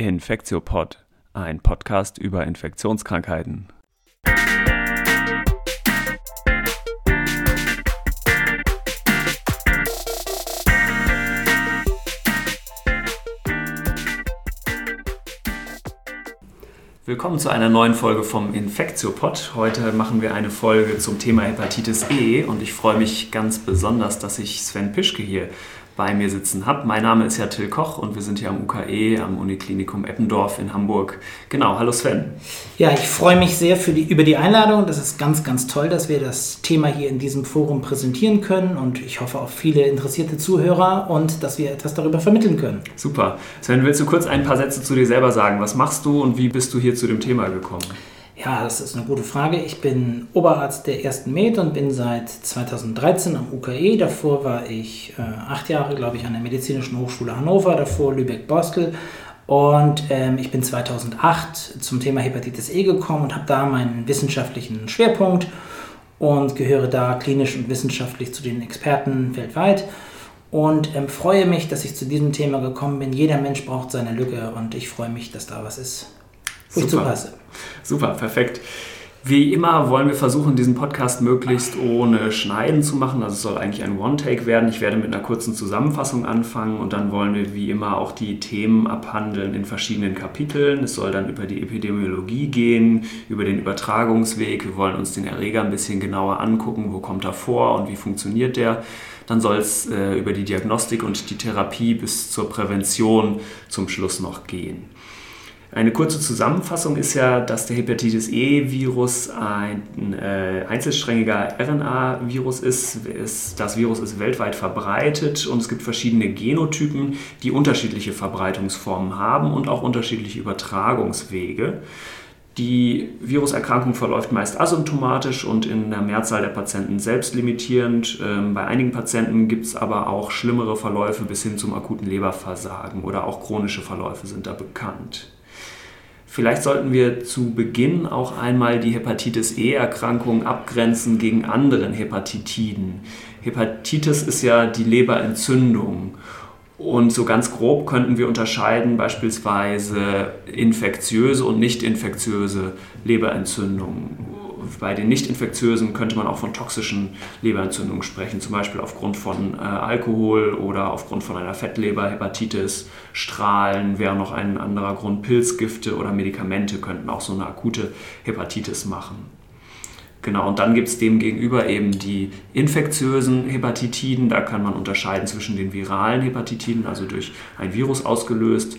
Infektiopod, ein Podcast über Infektionskrankheiten. Willkommen zu einer neuen Folge vom Infektiopod. Heute machen wir eine Folge zum Thema Hepatitis E und ich freue mich ganz besonders, dass ich Sven Pischke hier bei mir sitzen habe. Mein Name ist ja Till Koch und wir sind hier am UKE, am Uniklinikum Eppendorf in Hamburg. Genau, hallo Sven. Ja, ich freue mich sehr die, über die Einladung. Das ist ganz, ganz toll, dass wir das Thema hier in diesem Forum präsentieren können und ich hoffe auf viele interessierte Zuhörer und dass wir etwas darüber vermitteln können. Super. Sven, willst du kurz ein paar Sätze zu dir selber sagen? Was machst du und wie bist du hier zu dem Thema gekommen? Ja, das ist eine gute Frage. Ich bin Oberarzt der ersten Med und bin seit 2013 am UKE. Davor war ich äh, acht Jahre, glaube ich, an der Medizinischen Hochschule Hannover, davor Lübeck-Borstel. Und ähm, ich bin 2008 zum Thema Hepatitis E gekommen und habe da meinen wissenschaftlichen Schwerpunkt und gehöre da klinisch und wissenschaftlich zu den Experten weltweit. Und ähm, freue mich, dass ich zu diesem Thema gekommen bin. Jeder Mensch braucht seine Lücke und ich freue mich, dass da was ist wo ich zupasse. Super, perfekt. Wie immer wollen wir versuchen, diesen Podcast möglichst ohne Schneiden zu machen. Also es soll eigentlich ein One-Take werden. Ich werde mit einer kurzen Zusammenfassung anfangen und dann wollen wir wie immer auch die Themen abhandeln in verschiedenen Kapiteln. Es soll dann über die Epidemiologie gehen, über den Übertragungsweg. Wir wollen uns den Erreger ein bisschen genauer angucken, wo kommt er vor und wie funktioniert der. Dann soll es äh, über die Diagnostik und die Therapie bis zur Prävention zum Schluss noch gehen. Eine kurze Zusammenfassung ist ja, dass der Hepatitis E-Virus ein äh, einzelsträngiger RNA-Virus ist. Das Virus ist weltweit verbreitet und es gibt verschiedene Genotypen, die unterschiedliche Verbreitungsformen haben und auch unterschiedliche Übertragungswege. Die Viruserkrankung verläuft meist asymptomatisch und in der Mehrzahl der Patienten selbstlimitierend. Ähm, bei einigen Patienten gibt es aber auch schlimmere Verläufe bis hin zum akuten Leberversagen oder auch chronische Verläufe sind da bekannt. Vielleicht sollten wir zu Beginn auch einmal die Hepatitis E-Erkrankung abgrenzen gegen anderen Hepatitiden. Hepatitis ist ja die Leberentzündung. Und so ganz grob könnten wir unterscheiden beispielsweise infektiöse und nicht infektiöse Leberentzündungen bei den nicht-infektiösen könnte man auch von toxischen Leberentzündungen sprechen, zum Beispiel aufgrund von äh, Alkohol oder aufgrund von einer Fettleber, Hepatitis, Strahlen wäre noch ein anderer Grund, Pilzgifte oder Medikamente könnten auch so eine akute Hepatitis machen. Genau, und dann gibt es dem gegenüber eben die infektiösen Hepatitiden. Da kann man unterscheiden zwischen den viralen Hepatitiden, also durch ein Virus ausgelöst,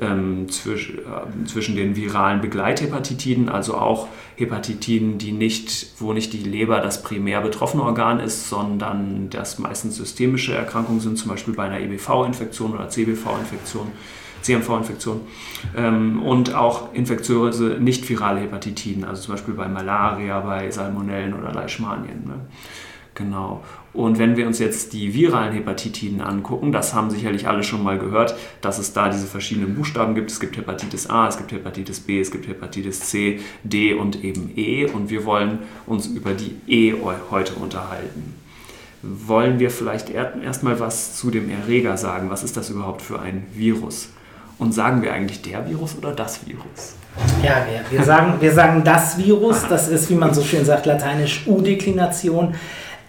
ähm, zwisch, äh, zwischen den viralen Begleithepatitiden, also auch Hepatitiden, die nicht, wo nicht die Leber das primär betroffene Organ ist, sondern das meistens systemische Erkrankungen sind, zum Beispiel bei einer EBV-Infektion oder CBV-Infektion. CMV-Infektion ähm, und auch infektiöse nicht-virale Hepatitiden, also zum Beispiel bei Malaria, bei Salmonellen oder Leishmanien. Ne? Genau. Und wenn wir uns jetzt die viralen Hepatitiden angucken, das haben sicherlich alle schon mal gehört, dass es da diese verschiedenen Buchstaben gibt. Es gibt Hepatitis A, es gibt Hepatitis B, es gibt Hepatitis C, D und eben E. Und wir wollen uns über die E heute unterhalten. Wollen wir vielleicht erstmal was zu dem Erreger sagen? Was ist das überhaupt für ein Virus? Und sagen wir eigentlich der Virus oder das Virus? Ja, wir, wir, sagen, wir sagen das Virus. Das ist, wie man so schön sagt, lateinisch U-Deklination.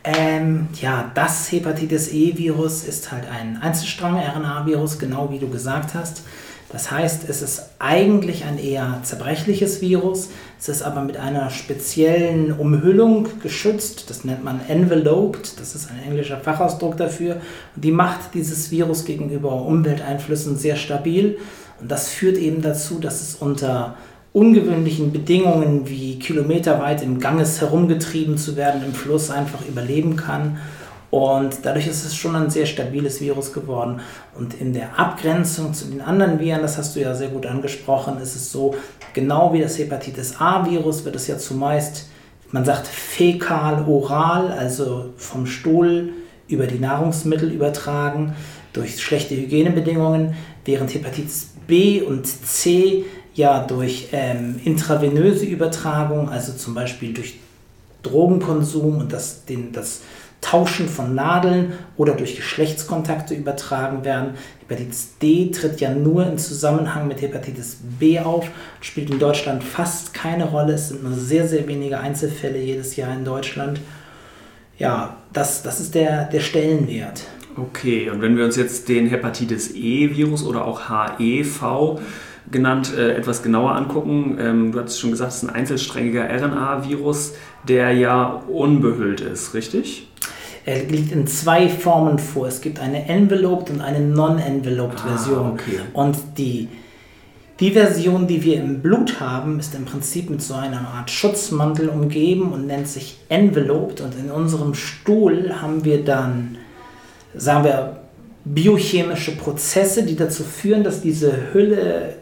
Ähm, ja, das Hepatitis E-Virus ist halt ein Einzelstrang-RNA-Virus, genau wie du gesagt hast. Das heißt, es ist eigentlich ein eher zerbrechliches Virus. Es ist aber mit einer speziellen Umhüllung geschützt. Das nennt man enveloped. Das ist ein englischer Fachausdruck dafür. Und die macht dieses Virus gegenüber Umwelteinflüssen sehr stabil. Und das führt eben dazu, dass es unter ungewöhnlichen Bedingungen wie kilometerweit im Ganges herumgetrieben zu werden, im Fluss einfach überleben kann. Und dadurch ist es schon ein sehr stabiles Virus geworden. Und in der Abgrenzung zu den anderen Viren, das hast du ja sehr gut angesprochen, ist es so, genau wie das Hepatitis A-Virus wird es ja zumeist, man sagt fäkal-oral, also vom Stuhl über die Nahrungsmittel übertragen, durch schlechte Hygienebedingungen, während Hepatitis B und C ja durch ähm, intravenöse Übertragung, also zum Beispiel durch Drogenkonsum und das, den, das Tauschen von Nadeln oder durch Geschlechtskontakte übertragen werden. Hepatitis D tritt ja nur im Zusammenhang mit Hepatitis B auf, spielt in Deutschland fast keine Rolle. Es sind nur sehr, sehr wenige Einzelfälle jedes Jahr in Deutschland. Ja, das, das ist der, der Stellenwert. Okay, und wenn wir uns jetzt den Hepatitis E-Virus oder auch HEV genannt äh, etwas genauer angucken, ähm, du hast schon gesagt, es ist ein einzelsträngiger RNA-Virus, der ja unbehüllt ist, richtig? Er liegt in zwei Formen vor. Es gibt eine Enveloped und eine Non-Enveloped-Version. Ah, okay. Und die, die Version, die wir im Blut haben, ist im Prinzip mit so einer Art Schutzmantel umgeben und nennt sich Enveloped. Und in unserem Stuhl haben wir dann, sagen wir, biochemische Prozesse, die dazu führen, dass diese Hülle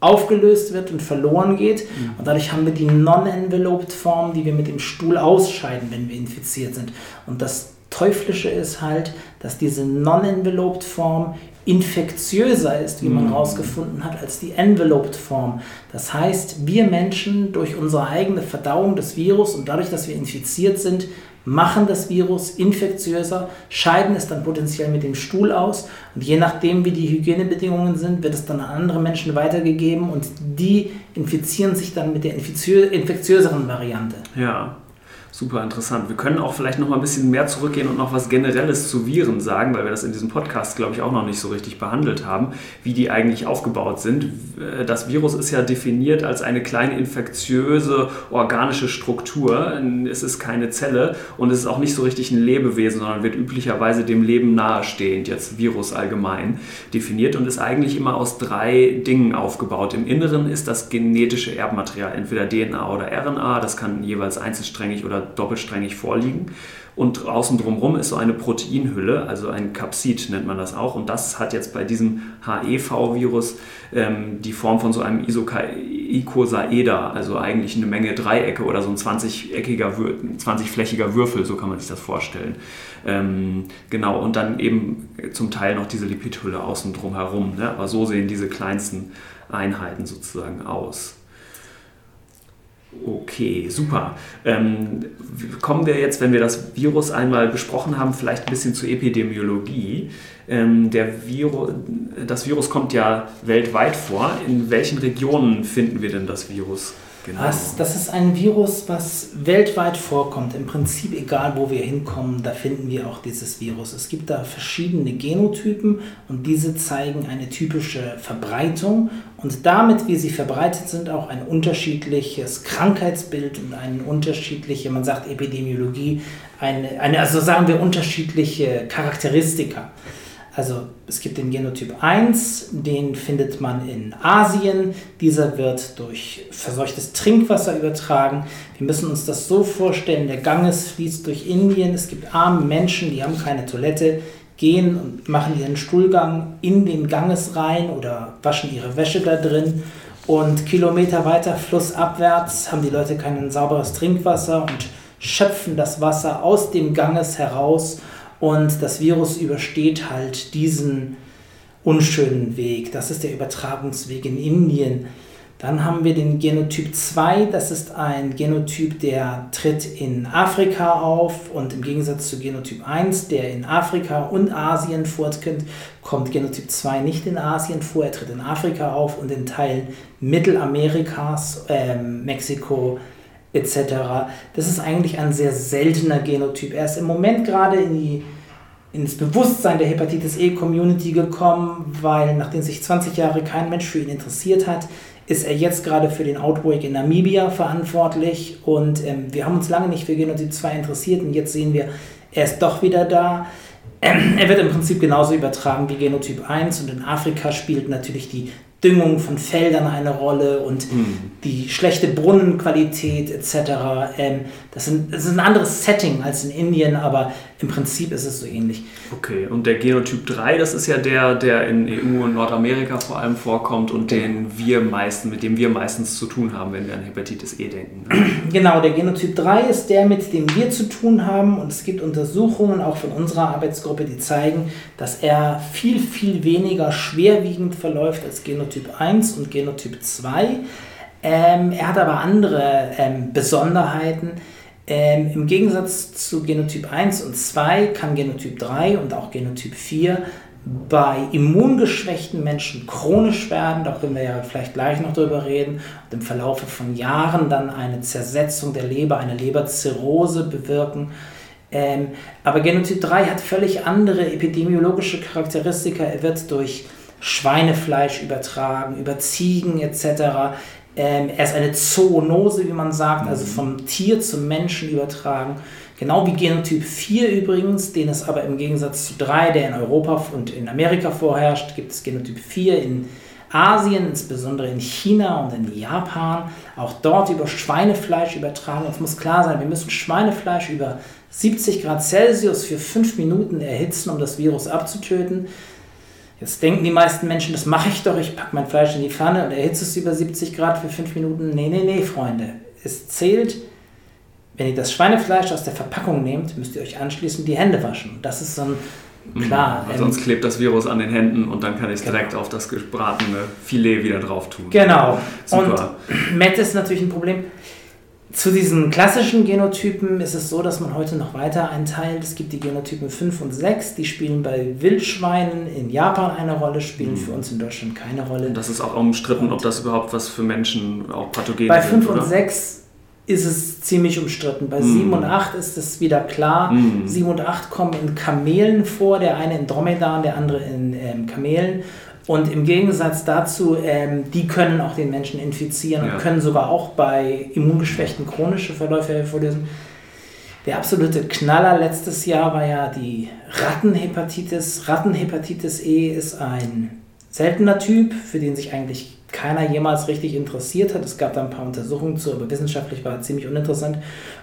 aufgelöst wird und verloren geht. Mhm. Und dadurch haben wir die non-enveloped Form, die wir mit dem Stuhl ausscheiden, wenn wir infiziert sind. Und das Teuflische ist halt, dass diese non-enveloped Form infektiöser ist, wie man herausgefunden mhm. hat, als die enveloped Form. Das heißt, wir Menschen durch unsere eigene Verdauung des Virus und dadurch, dass wir infiziert sind, machen das Virus infektiöser, scheiden es dann potenziell mit dem Stuhl aus und je nachdem, wie die Hygienebedingungen sind, wird es dann an andere Menschen weitergegeben und die infizieren sich dann mit der infektiöseren Variante. Ja. Super interessant. Wir können auch vielleicht noch mal ein bisschen mehr zurückgehen und noch was Generelles zu Viren sagen, weil wir das in diesem Podcast, glaube ich, auch noch nicht so richtig behandelt haben, wie die eigentlich aufgebaut sind. Das Virus ist ja definiert als eine kleine infektiöse organische Struktur. Es ist keine Zelle und es ist auch nicht so richtig ein Lebewesen, sondern wird üblicherweise dem Leben nahestehend, jetzt Virus allgemein, definiert und ist eigentlich immer aus drei Dingen aufgebaut. Im Inneren ist das genetische Erbmaterial, entweder DNA oder RNA, das kann jeweils einzelsträngig oder doppelsträngig vorliegen. Und außen drumherum ist so eine Proteinhülle, also ein Capsid nennt man das auch. Und das hat jetzt bei diesem HEV-Virus ähm, die Form von so einem Icosaeder, also eigentlich eine Menge Dreiecke oder so ein 20-eckiger, 20-flächiger Würfel, so kann man sich das vorstellen. Ähm, genau, und dann eben zum Teil noch diese Lipidhülle außen drum herum. Ne? Aber so sehen diese kleinsten Einheiten sozusagen aus. Okay, super. Ähm, kommen wir jetzt, wenn wir das Virus einmal besprochen haben, vielleicht ein bisschen zur Epidemiologie. Ähm, der Virus, das Virus kommt ja weltweit vor. In welchen Regionen finden wir denn das Virus? Genau. Das, das ist ein Virus, was weltweit vorkommt. Im Prinzip egal, wo wir hinkommen, da finden wir auch dieses Virus. Es gibt da verschiedene Genotypen und diese zeigen eine typische Verbreitung und damit, wie sie verbreitet sind, auch ein unterschiedliches Krankheitsbild und eine unterschiedliche, man sagt Epidemiologie, eine, eine also sagen wir unterschiedliche Charakteristika. Also es gibt den Genotyp 1, den findet man in Asien. Dieser wird durch verseuchtes Trinkwasser übertragen. Wir müssen uns das so vorstellen, der Ganges fließt durch Indien. Es gibt arme Menschen, die haben keine Toilette, gehen und machen ihren Stuhlgang in den Ganges rein oder waschen ihre Wäsche da drin. Und Kilometer weiter flussabwärts haben die Leute kein sauberes Trinkwasser und schöpfen das Wasser aus dem Ganges heraus und das Virus übersteht halt diesen unschönen Weg. Das ist der Übertragungsweg in Indien. Dann haben wir den Genotyp 2, das ist ein Genotyp, der tritt in Afrika auf und im Gegensatz zu Genotyp 1, der in Afrika und Asien vorkommt, kommt Genotyp 2 nicht in Asien vor, er tritt in Afrika auf und in Teilen Mittelamerikas, äh, Mexiko, etc. Das ist eigentlich ein sehr seltener Genotyp. Er ist im Moment gerade in die, ins Bewusstsein der Hepatitis E-Community gekommen, weil nachdem sich 20 Jahre kein Mensch für ihn interessiert hat, ist er jetzt gerade für den Outbreak in Namibia verantwortlich und ähm, wir haben uns lange nicht für Genotyp 2 interessiert und jetzt sehen wir, er ist doch wieder da. Ähm, er wird im Prinzip genauso übertragen wie Genotyp 1 und in Afrika spielt natürlich die Düngung von Feldern eine Rolle und mhm. die schlechte Brunnenqualität etc. Ähm, das, sind, das ist ein anderes Setting als in Indien, aber im Prinzip ist es so ähnlich. Okay, und der Genotyp 3, das ist ja der, der in EU und Nordamerika vor allem vorkommt und den wir meisten, mit dem wir meistens zu tun haben, wenn wir an Hepatitis E denken. Ne? Genau, der Genotyp 3 ist der, mit dem wir zu tun haben und es gibt Untersuchungen auch von unserer Arbeitsgruppe, die zeigen, dass er viel, viel weniger schwerwiegend verläuft als Genotyp 1 und Genotyp 2. Ähm, er hat aber andere ähm, Besonderheiten Ähm, Im Gegensatz zu Genotyp 1 und 2 kann Genotyp 3 und auch Genotyp 4 bei immungeschwächten Menschen chronisch werden, da können wir ja vielleicht gleich noch drüber reden, und im Verlauf von Jahren dann eine Zersetzung der Leber, eine Leberzirrhose bewirken. Ähm, aber Genotyp 3 hat völlig andere epidemiologische Charakteristika. Er wird durch Schweinefleisch übertragen, über Ziegen etc. Ähm, er ist eine Zoonose, wie man sagt, also mhm. vom Tier zum Menschen übertragen. Genau wie Genotyp 4 übrigens, den es aber im Gegensatz zu 3, der in Europa und in Amerika vorherrscht, gibt es Genotyp 4 in Asien, insbesondere in China und in Japan, auch dort über Schweinefleisch übertragen. Es muss klar sein, wir müssen Schweinefleisch über 70 Grad Celsius für 5 Minuten erhitzen, um das Virus abzutöten. Jetzt denken die meisten Menschen, das mache ich doch, ich packe mein Fleisch in die Pfanne und erhitze es über 70 Grad für 5 Minuten. Nee, nee, nee, Freunde. Es zählt wenn ihr das Schweinefleisch aus der Verpackung nehmt, müsst ihr euch anschließend die Hände waschen. Das ist so ein mhm. Klar. Weil sonst klebt das Virus an den Händen und dann kann ich es genau. direkt auf das gebratene Filet wieder drauf tun. Genau. Super. Und Met ist natürlich ein Problem. Zu diesen klassischen Genotypen ist es so, dass man heute noch weiter einteilt. Es gibt die Genotypen 5 und 6, die spielen bei Wildschweinen in Japan eine Rolle, spielen mhm. für uns in Deutschland keine Rolle. Das ist auch umstritten, und ob das überhaupt was für Menschen auch Pathogen Bei 5 und 6 ist es ziemlich umstritten. Bei mm. 7 und 8 ist es wieder klar. Mm. 7 und 8 kommen in Kamelen vor, der eine in Dromedaren, der andere in ähm, Kamelen. Und im Gegensatz dazu, ähm, die können auch den Menschen infizieren ja. und können sogar auch bei Immungeschwächten chronische Verläufe hervorlösen. Der absolute Knaller letztes Jahr war ja die Rattenhepatitis. Rattenhepatitis E ist ein seltener Typ, für den sich eigentlich keiner jemals richtig interessiert hat. Es gab da ein paar Untersuchungen zu, aber wissenschaftlich war es ziemlich uninteressant.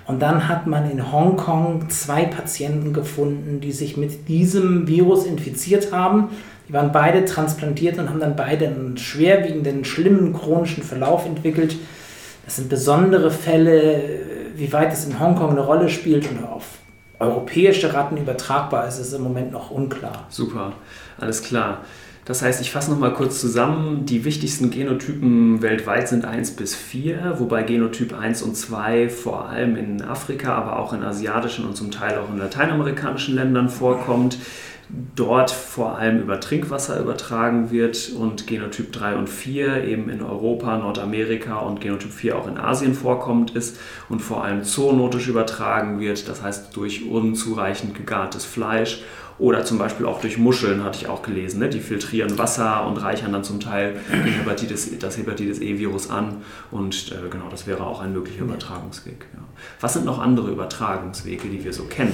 Und dann hat man in Hongkong zwei Patienten gefunden, die sich mit diesem Virus infiziert haben. Die waren beide transplantiert und haben dann beide einen schwerwiegenden, schlimmen chronischen Verlauf entwickelt. Das sind besondere Fälle, wie weit es in Hongkong eine Rolle spielt und auf europäische Ratten übertragbar ist, ist im Moment noch unklar. Super, alles klar. Das heißt, ich fasse nochmal kurz zusammen. Die wichtigsten Genotypen weltweit sind 1 bis 4, wobei Genotyp 1 und 2 vor allem in Afrika, aber auch in asiatischen und zum Teil auch in lateinamerikanischen Ländern vorkommt. Dort vor allem über Trinkwasser übertragen wird und Genotyp 3 und 4 eben in Europa, Nordamerika und Genotyp 4 auch in Asien vorkommt ist und vor allem zoonotisch übertragen wird, das heißt durch unzureichend gegartes Fleisch oder zum Beispiel auch durch Muscheln, hatte ich auch gelesen. Ne? Die filtrieren Wasser und reichern dann zum Teil Hepatitis, das Hepatitis E-Virus an. Und äh, genau, das wäre auch ein möglicher Übertragungsweg. Ja. Was sind noch andere Übertragungswege, die wir so kennen?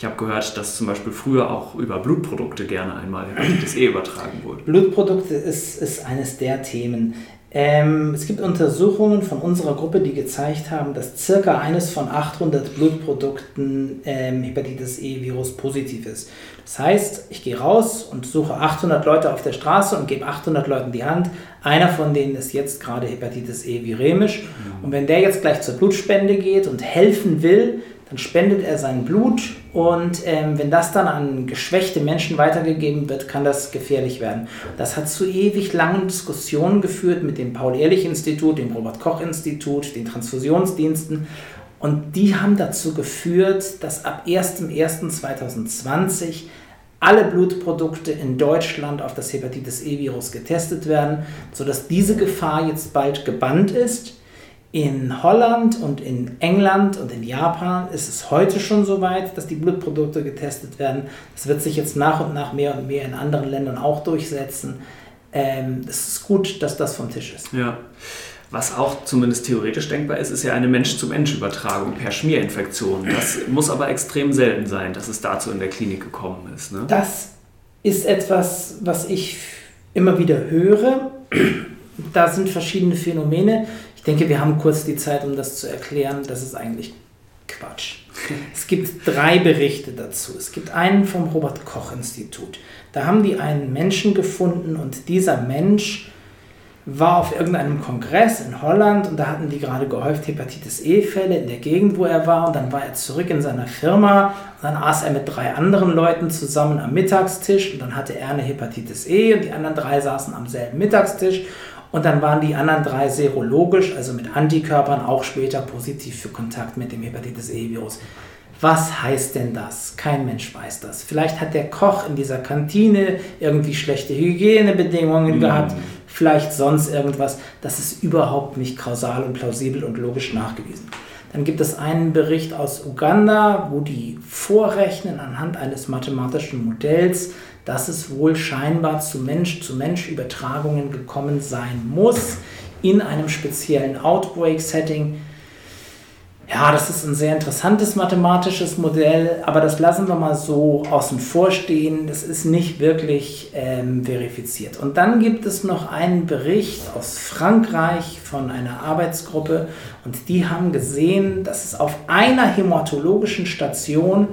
Ich habe gehört, dass zum Beispiel früher auch über Blutprodukte gerne einmal Hepatitis E übertragen wurde. Blutprodukte ist, ist eines der Themen. Ähm, es gibt Untersuchungen von unserer Gruppe, die gezeigt haben, dass circa eines von 800 Blutprodukten ähm, Hepatitis E-Virus positiv ist. Das heißt, ich gehe raus und suche 800 Leute auf der Straße und gebe 800 Leuten die Hand. Einer von denen ist jetzt gerade Hepatitis E viremisch. Mhm. Und wenn der jetzt gleich zur Blutspende geht und helfen will, dann spendet er sein Blut und ähm, wenn das dann an geschwächte Menschen weitergegeben wird, kann das gefährlich werden. Das hat zu ewig langen Diskussionen geführt mit dem Paul-Ehrlich-Institut, dem Robert-Koch-Institut, den Transfusionsdiensten und die haben dazu geführt, dass ab 01.01.2020 alle Blutprodukte in Deutschland auf das Hepatitis E-Virus getestet werden, sodass diese Gefahr jetzt bald gebannt ist in Holland und in England und in Japan ist es heute schon so weit, dass die Blutprodukte getestet werden. Das wird sich jetzt nach und nach mehr und mehr in anderen Ländern auch durchsetzen. Ähm, es ist gut, dass das vom Tisch ist. Ja. Was auch zumindest theoretisch denkbar ist, ist ja eine Mensch-zu-Mensch-Übertragung per Schmierinfektion. Das muss aber extrem selten sein, dass es dazu in der Klinik gekommen ist. Ne? Das ist etwas, was ich immer wieder höre. Da sind verschiedene Phänomene. Ich denke, wir haben kurz die Zeit, um das zu erklären. Das ist eigentlich Quatsch. Es gibt drei Berichte dazu. Es gibt einen vom Robert Koch Institut. Da haben die einen Menschen gefunden und dieser Mensch war auf irgendeinem Kongress in Holland und da hatten die gerade gehäuft Hepatitis E-Fälle in der Gegend, wo er war und dann war er zurück in seiner Firma und dann aß er mit drei anderen Leuten zusammen am Mittagstisch und dann hatte er eine Hepatitis E und die anderen drei saßen am selben Mittagstisch Und dann waren die anderen drei serologisch, also mit Antikörpern, auch später positiv für Kontakt mit dem Hepatitis E-Virus. Was heißt denn das? Kein Mensch weiß das. Vielleicht hat der Koch in dieser Kantine irgendwie schlechte Hygienebedingungen mhm. gehabt, vielleicht sonst irgendwas. Das ist überhaupt nicht kausal und plausibel und logisch nachgewiesen. Dann gibt es einen Bericht aus Uganda, wo die vorrechnen anhand eines mathematischen Modells, dass es wohl scheinbar zu Mensch-zu-Mensch-Übertragungen gekommen sein muss in einem speziellen Outbreak-Setting ja, das ist ein sehr interessantes mathematisches Modell, aber das lassen wir mal so außen vor stehen. Das ist nicht wirklich ähm, verifiziert. Und dann gibt es noch einen Bericht aus Frankreich von einer Arbeitsgruppe und die haben gesehen, dass es auf einer hämatologischen Station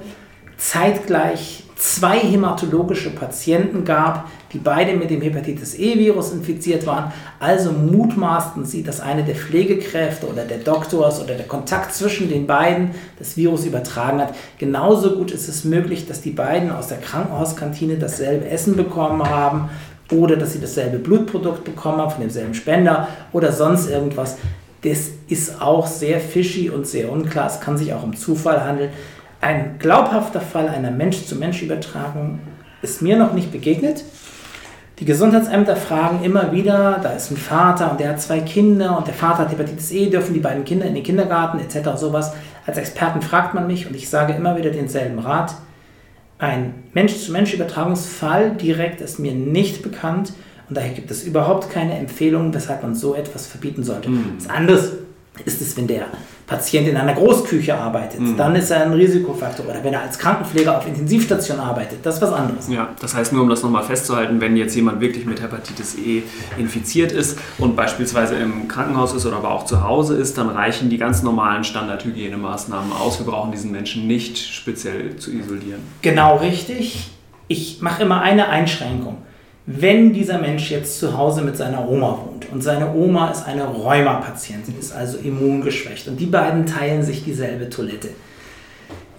zeitgleich zwei hämatologische Patienten gab, die beide mit dem Hepatitis E-Virus infiziert waren. Also mutmaßten sie, dass eine der Pflegekräfte oder der Doktors oder der Kontakt zwischen den beiden das Virus übertragen hat. Genauso gut ist es möglich, dass die beiden aus der Krankenhauskantine dasselbe Essen bekommen haben oder dass sie dasselbe Blutprodukt bekommen haben von demselben Spender oder sonst irgendwas. Das ist auch sehr fishy und sehr unklar. Es kann sich auch um Zufall handeln. Ein glaubhafter Fall einer Mensch-zu-Mensch-Übertragung ist mir noch nicht begegnet. Die Gesundheitsämter fragen immer wieder, da ist ein Vater und der hat zwei Kinder und der Vater hat Hepatitis E, dürfen die beiden Kinder in den Kindergarten etc. sowas. Als Experten fragt man mich und ich sage immer wieder denselben Rat. Ein Mensch-zu-Mensch-Übertragungsfall direkt ist mir nicht bekannt und daher gibt es überhaupt keine Empfehlung, weshalb man so etwas verbieten sollte. Mhm. Das anderes ist es, wenn der Patient in einer Großküche arbeitet, mhm. dann ist er ein Risikofaktor. Oder wenn er als Krankenpfleger auf Intensivstation arbeitet, das ist was anderes. Ja, das heißt nur, um das nochmal festzuhalten, wenn jetzt jemand wirklich mit Hepatitis E infiziert ist und beispielsweise im Krankenhaus ist oder aber auch zu Hause ist, dann reichen die ganz normalen Standardhygienemaßnahmen aus. Wir brauchen diesen Menschen nicht speziell zu isolieren. Genau richtig. Ich mache immer eine Einschränkung. Wenn dieser Mensch jetzt zu Hause mit seiner Oma wohnt und seine Oma ist eine Rheuma-Patientin, ist also immungeschwächt und die beiden teilen sich dieselbe Toilette.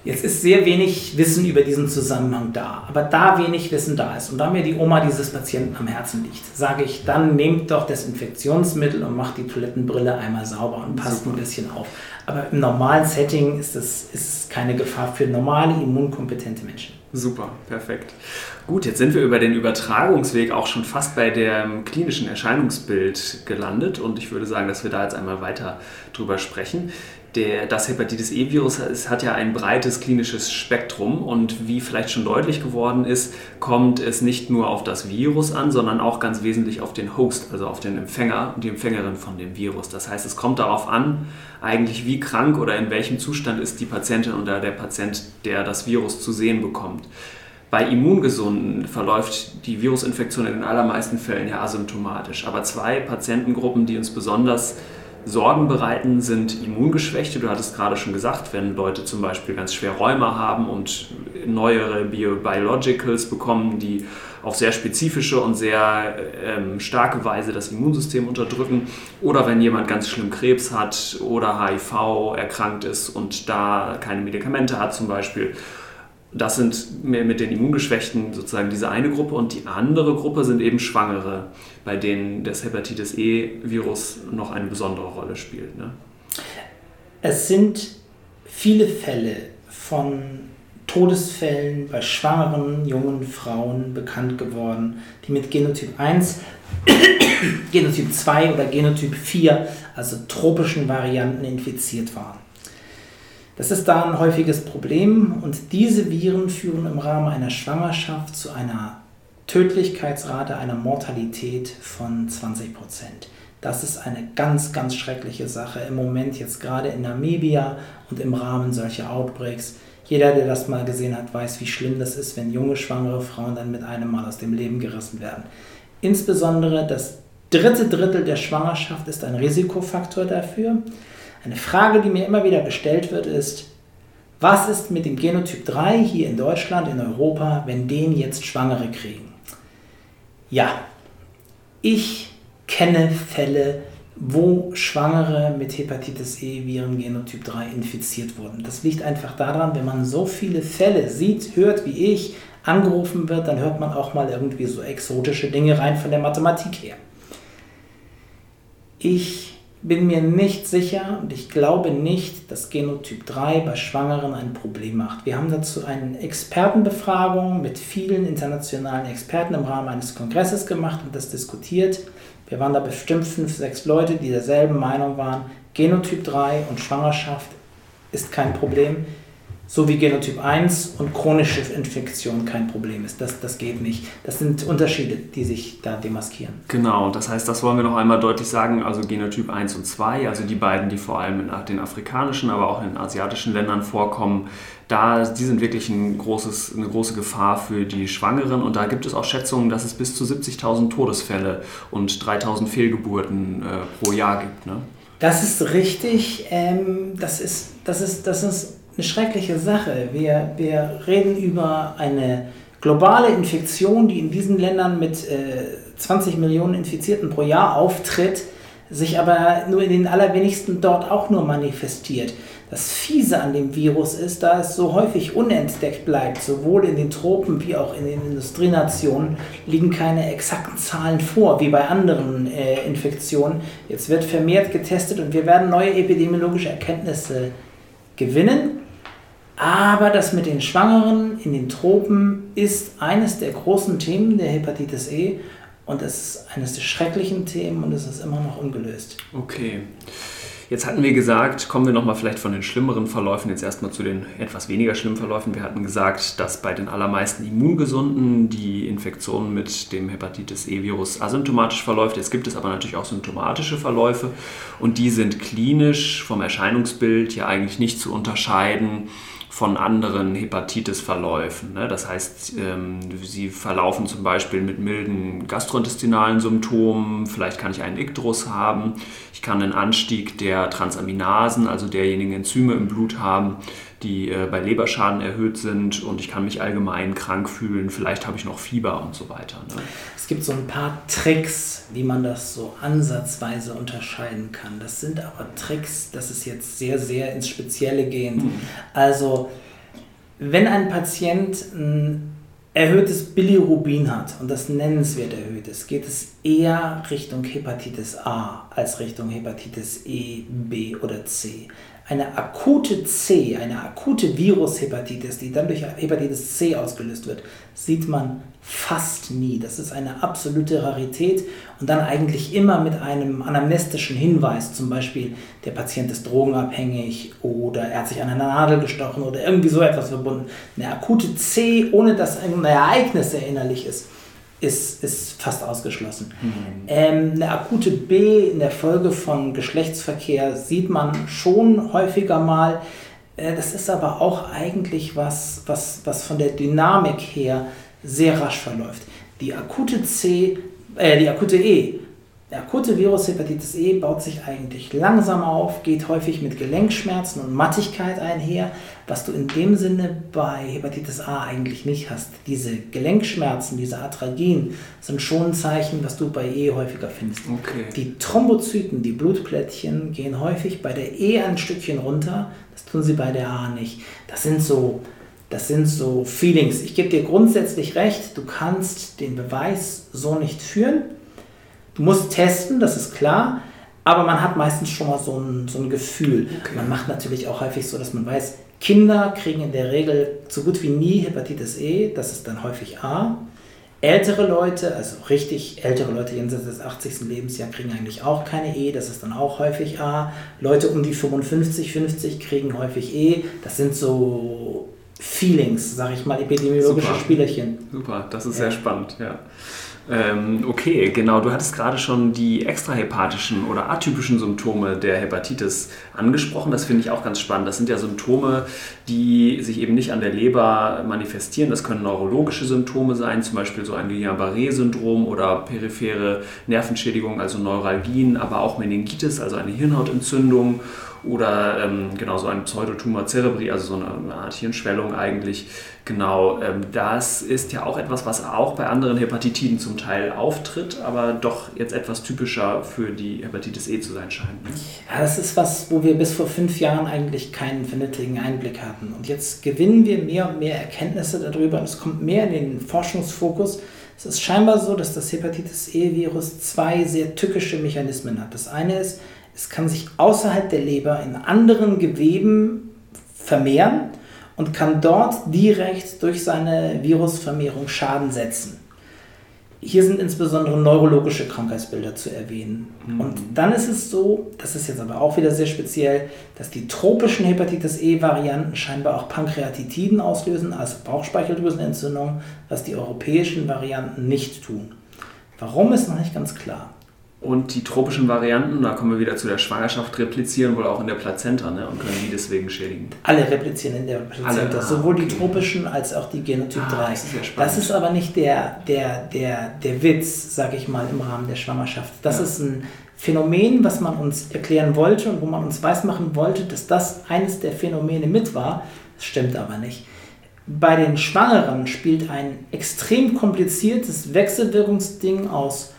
Jetzt ist sehr wenig Wissen über diesen Zusammenhang da, aber da wenig Wissen da ist und da mir die Oma dieses Patienten am Herzen liegt, sage ich, dann nehmt doch Desinfektionsmittel und macht die Toilettenbrille einmal sauber und passt Super. ein bisschen auf. Aber im normalen Setting ist es ist keine Gefahr für normale, immunkompetente Menschen. Super, perfekt. Gut, jetzt sind wir über den Übertragungsweg auch schon fast bei dem klinischen Erscheinungsbild gelandet und ich würde sagen, dass wir da jetzt einmal weiter drüber sprechen. Der, das Hepatitis E-Virus hat ja ein breites klinisches Spektrum und wie vielleicht schon deutlich geworden ist, kommt es nicht nur auf das Virus an, sondern auch ganz wesentlich auf den Host, also auf den Empfänger und die Empfängerin von dem Virus. Das heißt, es kommt darauf an, eigentlich wie krank oder in welchem Zustand ist die Patientin oder der Patient, der das Virus zu sehen bekommt. Bei Immungesunden verläuft die Virusinfektion in den allermeisten Fällen ja asymptomatisch. Aber zwei Patientengruppen, die uns besonders Sorgen bereiten, sind Immungeschwächte. Du hattest gerade schon gesagt, wenn Leute zum Beispiel ganz schwer Rheuma haben und neuere Biologicals bekommen, die auf sehr spezifische und sehr ähm, starke Weise das Immunsystem unterdrücken. Oder wenn jemand ganz schlimm Krebs hat oder HIV erkrankt ist und da keine Medikamente hat zum Beispiel das sind mit den Immungeschwächten sozusagen diese eine Gruppe und die andere Gruppe sind eben Schwangere, bei denen das Hepatitis E-Virus noch eine besondere Rolle spielt. Ne? Es sind viele Fälle von Todesfällen bei schwangeren jungen Frauen bekannt geworden, die mit Genotyp 1, Genotyp 2 oder Genotyp 4, also tropischen Varianten, infiziert waren. Das ist da ein häufiges Problem und diese Viren führen im Rahmen einer Schwangerschaft zu einer Tödlichkeitsrate, einer Mortalität von 20 Prozent. Das ist eine ganz, ganz schreckliche Sache im Moment jetzt gerade in Namibia und im Rahmen solcher Outbreaks. Jeder, der das mal gesehen hat, weiß, wie schlimm das ist, wenn junge schwangere Frauen dann mit einem Mal aus dem Leben gerissen werden. Insbesondere das dritte Drittel der Schwangerschaft ist ein Risikofaktor dafür. Eine Frage, die mir immer wieder gestellt wird, ist, was ist mit dem Genotyp 3 hier in Deutschland, in Europa, wenn den jetzt Schwangere kriegen? Ja, ich kenne Fälle, wo Schwangere mit Hepatitis E Viren Genotyp 3 infiziert wurden. Das liegt einfach daran, wenn man so viele Fälle sieht, hört wie ich, angerufen wird, dann hört man auch mal irgendwie so exotische Dinge rein von der Mathematik her. Ich bin mir nicht sicher und ich glaube nicht, dass Genotyp 3 bei Schwangeren ein Problem macht. Wir haben dazu eine Expertenbefragung mit vielen internationalen Experten im Rahmen eines Kongresses gemacht und das diskutiert. Wir waren da bestimmt fünf, sechs Leute, die derselben Meinung waren. Genotyp 3 und Schwangerschaft ist kein Problem so wie Genotyp 1 und chronische Infektion kein Problem ist. Das, das geht nicht. Das sind Unterschiede, die sich da demaskieren. Genau, das heißt, das wollen wir noch einmal deutlich sagen. Also Genotyp 1 und 2, also die beiden, die vor allem in den afrikanischen, aber auch in asiatischen Ländern vorkommen, da, die sind wirklich ein großes, eine große Gefahr für die Schwangeren. Und da gibt es auch Schätzungen, dass es bis zu 70.000 Todesfälle und 3.000 Fehlgeburten äh, pro Jahr gibt. Ne? Das ist richtig. Ähm, das, ist, das, ist, das ist eine schreckliche Sache. Wir, wir reden über eine globale Infektion, die in diesen Ländern mit äh, 20 Millionen Infizierten pro Jahr auftritt, sich aber nur in den allerwenigsten dort auch nur manifestiert. Das Fiese an dem Virus ist, da es so häufig unentdeckt bleibt, sowohl in den Tropen wie auch in den Industrienationen, liegen keine exakten Zahlen vor, wie bei anderen äh, Infektionen. Jetzt wird vermehrt getestet und wir werden neue epidemiologische Erkenntnisse gewinnen. Aber das mit den Schwangeren in den Tropen ist eines der großen Themen der Hepatitis E und es ist eines der schrecklichen Themen und es ist immer noch ungelöst. Okay. Jetzt hatten wir gesagt, kommen wir nochmal vielleicht von den schlimmeren Verläufen jetzt erstmal zu den etwas weniger schlimmen Verläufen. Wir hatten gesagt, dass bei den allermeisten Immungesunden die Infektion mit dem Hepatitis E-Virus asymptomatisch verläuft. Jetzt gibt es aber natürlich auch symptomatische Verläufe und die sind klinisch vom Erscheinungsbild ja eigentlich nicht zu unterscheiden von anderen Hepatitis-Verläufen. Ne? Das heißt, ähm, sie verlaufen zum Beispiel mit milden gastrointestinalen Symptomen, vielleicht kann ich einen Ikterus haben, ich kann einen Anstieg der Transaminasen, also derjenigen Enzyme im Blut haben, die äh, bei Leberschaden erhöht sind und ich kann mich allgemein krank fühlen, vielleicht habe ich noch Fieber und so weiter. Ne? Es gibt so ein paar Tricks, wie man das so ansatzweise unterscheiden kann. Das sind aber Tricks, das ist jetzt sehr, sehr ins Spezielle gehend. Mhm. Also, wenn ein Patient ein erhöhtes Bilirubin hat und das nennenswert erhöht ist, geht es eher Richtung Hepatitis A als Richtung Hepatitis E, B oder C eine akute C, eine akute Virushepatitis, die dann durch Hepatitis C ausgelöst wird, sieht man fast nie. Das ist eine absolute Rarität und dann eigentlich immer mit einem anamnestischen Hinweis, zum Beispiel der Patient ist drogenabhängig oder er hat sich an einer Nadel gestochen oder irgendwie so etwas verbunden. Eine akute C, ohne dass ein Ereignis erinnerlich ist ist, ist fast ausgeschlossen. Mhm. Ähm, eine akute B in der Folge von Geschlechtsverkehr sieht man schon häufiger mal. Äh, das ist aber auch eigentlich was, was, was von der Dynamik her sehr rasch verläuft. Die akute C, äh, die akute E der akute Virushepatitis E baut sich eigentlich langsam auf, geht häufig mit Gelenkschmerzen und Mattigkeit einher, was du in dem Sinne bei Hepatitis A eigentlich nicht hast. Diese Gelenkschmerzen, diese Atragien sind schon ein Zeichen, was du bei E häufiger findest. Okay. Die Thrombozyten, die Blutplättchen, gehen häufig bei der E ein Stückchen runter, das tun sie bei der A nicht. Das sind so das sind so Feelings. Ich gebe dir grundsätzlich recht, du kannst den Beweis so nicht führen. Du musst testen, das ist klar, aber man hat meistens schon mal so ein, so ein Gefühl. Okay. Man macht natürlich auch häufig so, dass man weiß, Kinder kriegen in der Regel so gut wie nie Hepatitis E, das ist dann häufig A. Ältere Leute, also richtig ältere Leute jenseits des 80. Lebensjahr kriegen eigentlich auch keine E, das ist dann auch häufig A. Leute um die 55, 50 kriegen häufig E, das sind so Feelings, sage ich mal, epidemiologische Super. Spielerchen. Super, das ist ja. sehr spannend, ja. Ähm, okay, genau. Du hattest gerade schon die extrahepatischen oder atypischen Symptome der Hepatitis angesprochen. Das finde ich auch ganz spannend. Das sind ja Symptome, die sich eben nicht an der Leber manifestieren. Das können neurologische Symptome sein, zum Beispiel so ein Guillain-Barré-Syndrom oder periphere Nervenschädigung, also Neuralgien, aber auch Meningitis, also eine Hirnhautentzündung oder ähm, genau so ein Pseudotumor cerebri, also so eine, Art Hirnschwellung eigentlich. Genau, ähm, das ist ja auch etwas, was auch bei anderen Hepatitiden zum Teil auftritt, aber doch jetzt etwas typischer für die Hepatitis E zu sein scheint. Ne? Ja, das ist was, wo wir bis vor fünf Jahren eigentlich keinen vernünftigen Einblick hatten. Und jetzt gewinnen wir mehr und mehr Erkenntnisse darüber und es kommt mehr in den Forschungsfokus, Es ist scheinbar so, dass das Hepatitis E-Virus zwei sehr tückische Mechanismen hat. Das eine ist, es kann sich außerhalb der Leber in anderen Geweben vermehren und kann dort direkt durch seine Virusvermehrung Schaden setzen. Hier sind insbesondere neurologische Krankheitsbilder zu erwähnen. Mhm. Und dann ist es so, das ist jetzt aber auch wieder sehr speziell, dass die tropischen Hepatitis E-Varianten scheinbar auch Pankreatitiden auslösen, also Bauchspeicheldrüsenentzündung, was die europäischen Varianten nicht tun. Warum ist noch nicht ganz klar. Und die tropischen Varianten, da kommen wir wieder zu der Schwangerschaft, replizieren wohl auch in der Plazenta ne, und können die deswegen schädigen. Alle replizieren in der Plazenta, Alle, ah, sowohl okay. die tropischen als auch die Genotyp ah, 3. Das ist, das ist, aber nicht der, der, der, der Witz, sage ich mal, im Rahmen der Schwangerschaft. Das ja. ist ein Phänomen, was man uns erklären wollte und wo man uns weismachen wollte, dass das eines der Phänomene mit war. Das stimmt aber nicht. Bei den Schwangeren spielt ein extrem kompliziertes Wechselwirkungsding aus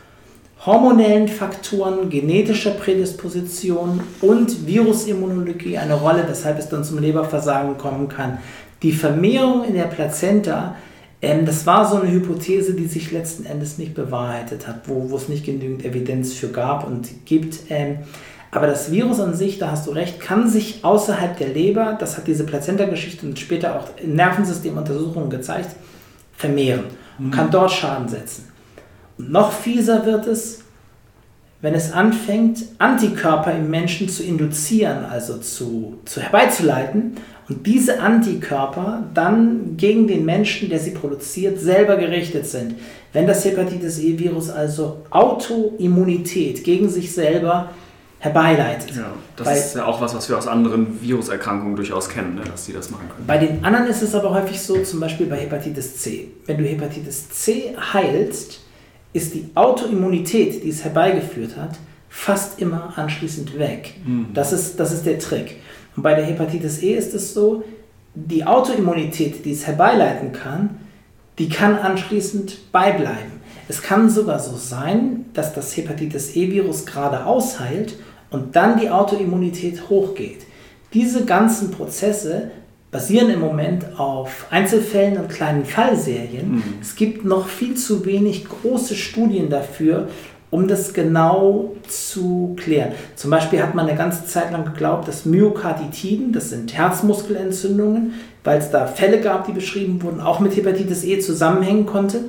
hormonellen Faktoren, genetischer Prädisposition und Virusimmunologie eine Rolle, weshalb es dann zum Leberversagen kommen kann. Die Vermehrung in der Plazenta, ähm, das war so eine Hypothese, die sich letzten Endes nicht bewahrheitet hat, wo, wo es nicht genügend Evidenz für gab und gibt. Ähm, aber das Virus an sich, da hast du recht, kann sich außerhalb der Leber, das hat diese Plazenta-Geschichte und später auch Nervensystemuntersuchungen gezeigt, vermehren und mhm. kann dort Schaden setzen. Noch fieser wird es, wenn es anfängt, Antikörper im Menschen zu induzieren, also zu, zu herbeizuleiten und diese Antikörper dann gegen den Menschen, der sie produziert, selber gerichtet sind. Wenn das Hepatitis E-Virus also Autoimmunität gegen sich selber herbeileitet. Ja, das Weil, ist ja auch was, was wir aus anderen Viruserkrankungen durchaus kennen, ne, dass sie das machen können. Bei den anderen ist es aber häufig so, zum Beispiel bei Hepatitis C. Wenn du Hepatitis C heilst, ist die Autoimmunität, die es herbeigeführt hat, fast immer anschließend weg. Mhm. Das, ist, das ist der Trick. Und bei der Hepatitis E ist es so, die Autoimmunität, die es herbeileiten kann, die kann anschließend beibleiben. Es kann sogar so sein, dass das Hepatitis E-Virus gerade ausheilt und dann die Autoimmunität hochgeht. Diese ganzen Prozesse basieren im Moment auf Einzelfällen und kleinen Fallserien. Mhm. Es gibt noch viel zu wenig große Studien dafür, um das genau zu klären. Zum Beispiel hat man eine ganze Zeit lang geglaubt, dass Myokarditiden, das sind Herzmuskelentzündungen, weil es da Fälle gab, die beschrieben wurden, auch mit Hepatitis E zusammenhängen konnte.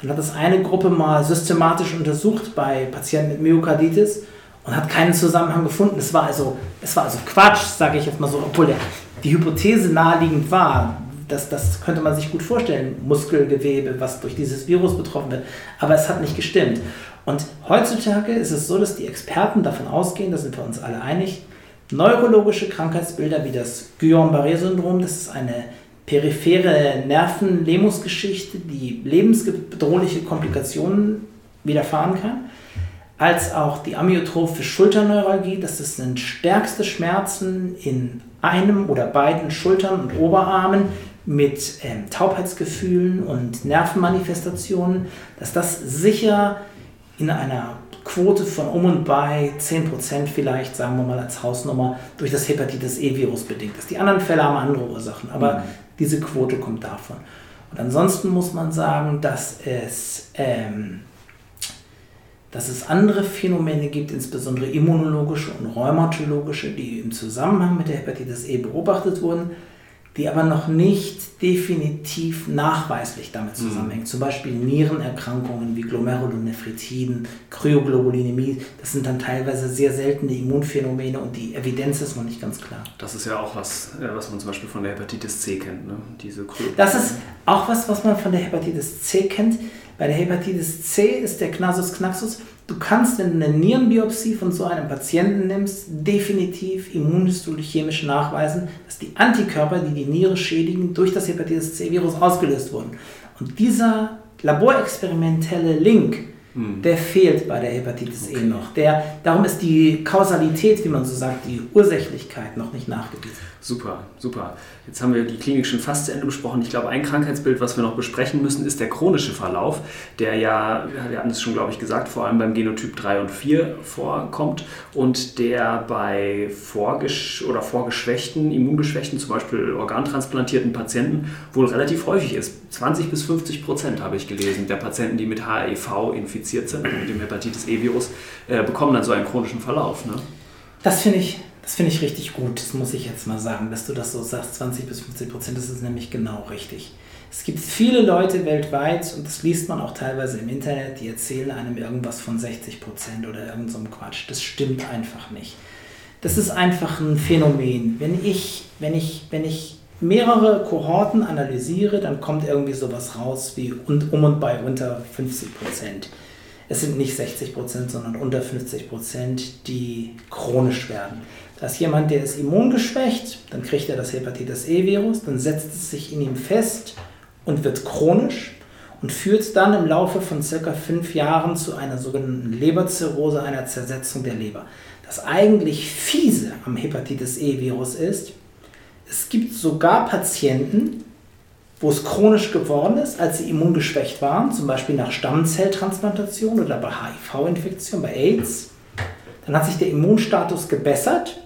Dann hat das eine Gruppe mal systematisch untersucht bei Patienten mit Myokarditis und hat keinen Zusammenhang gefunden. Es war also, es war also Quatsch, sage ich jetzt mal so, obwohl der die Hypothese naheliegend war, das, das könnte man sich gut vorstellen, Muskelgewebe, was durch dieses Virus betroffen wird, aber es hat nicht gestimmt. Und heutzutage ist es so, dass die Experten davon ausgehen, da sind wir uns alle einig, neurologische Krankheitsbilder wie das Guillain-Barré-Syndrom, das ist eine periphere Nervenlähmungsgeschichte, die lebensbedrohliche Komplikationen widerfahren kann, als auch die amyotrophe Schulterneuralgie, das sind stärkste Schmerzen in einem oder beiden Schultern und Oberarmen mit ähm, Taubheitsgefühlen und Nervenmanifestationen, dass das sicher in einer Quote von um und bei 10% vielleicht, sagen wir mal als Hausnummer, durch das Hepatitis E-Virus bedingt ist. Die anderen Fälle haben andere Ursachen, aber mhm. diese Quote kommt davon. Und ansonsten muss man sagen, dass es ähm, dass es andere Phänomene gibt, insbesondere immunologische und rheumatologische, die im Zusammenhang mit der Hepatitis E beobachtet wurden, die aber noch nicht definitiv nachweislich damit mhm. zusammenhängen. Mhm. Zum Beispiel Nierenerkrankungen wie Glomerulonephritiden, Kryoglobulinämie. Das sind dann teilweise sehr seltene Immunphänomene und die Evidenz ist noch nicht ganz klar. Das ist ja auch was, äh, was man zum Beispiel von der Hepatitis C kennt, ne? diese Das ist auch was, was man von der Hepatitis C kennt. Bei der Hepatitis C ist der Knasus knaxus. Du kannst, wenn du eine Nierenbiopsie von so einem Patienten nimmst, definitiv immunhistochemisch nachweisen, dass die Antikörper, die die Niere schädigen, durch das Hepatitis C-Virus ausgelöst wurden. Und dieser laborexperimentelle Link hm. der fehlt bei der Hepatitis e okay. E noch. Der, darum ist die Kausalität, wie man so sagt, die Ursächlichkeit noch nicht nachgewiesen. Super, super. Jetzt haben wir die Klinik schon fast zu Ende besprochen. Ich glaube, ein Krankheitsbild, was wir noch besprechen müssen, ist der chronische Verlauf, der ja, wir hatten es schon, glaube ich, gesagt, vor allem beim Genotyp 3 und 4 vorkommt und der bei vorgesch oder vorgeschwächten, immungeschwächten, zum Beispiel organtransplantierten Patienten wohl relativ häufig ist. 20 bis 50 Prozent habe ich gelesen, der Patienten, die mit HIV infiziert sind, also mit dem Hepatitis E-Virus, äh, bekommen dann so einen chronischen Verlauf. Ne? Das finde ich das ich richtig gut, das muss ich jetzt mal sagen, dass du das so sagst, 20 bis 50 Prozent, das ist nämlich genau richtig. Es gibt viele Leute weltweit, und das liest man auch teilweise im Internet, die erzählen einem irgendwas von 60 Prozent oder irgend so Quatsch. Das stimmt einfach nicht. Das ist einfach ein Phänomen. Wenn ich, wenn ich, wenn ich mehrere Kohorten analysiere, dann kommt irgendwie sowas raus wie um und bei unter 50 Prozent. Es sind nicht 60 Prozent, sondern unter 50 Prozent, die chronisch werden. Da ist jemand, der ist immungeschwächt, dann kriegt er das Hepatitis E-Virus, dann setzt es sich in ihm fest und wird chronisch und führt dann im Laufe von circa fünf Jahren zu einer sogenannten Leberzirrhose, einer Zersetzung der Leber. Das eigentlich fiese am Hepatitis E-Virus ist, es gibt sogar Patienten, wo es chronisch geworden ist, als sie immungeschwächt waren, zum Beispiel nach Stammzelltransplantation oder bei HIV-Infektion, bei AIDS. Dann hat sich der Immunstatus gebessert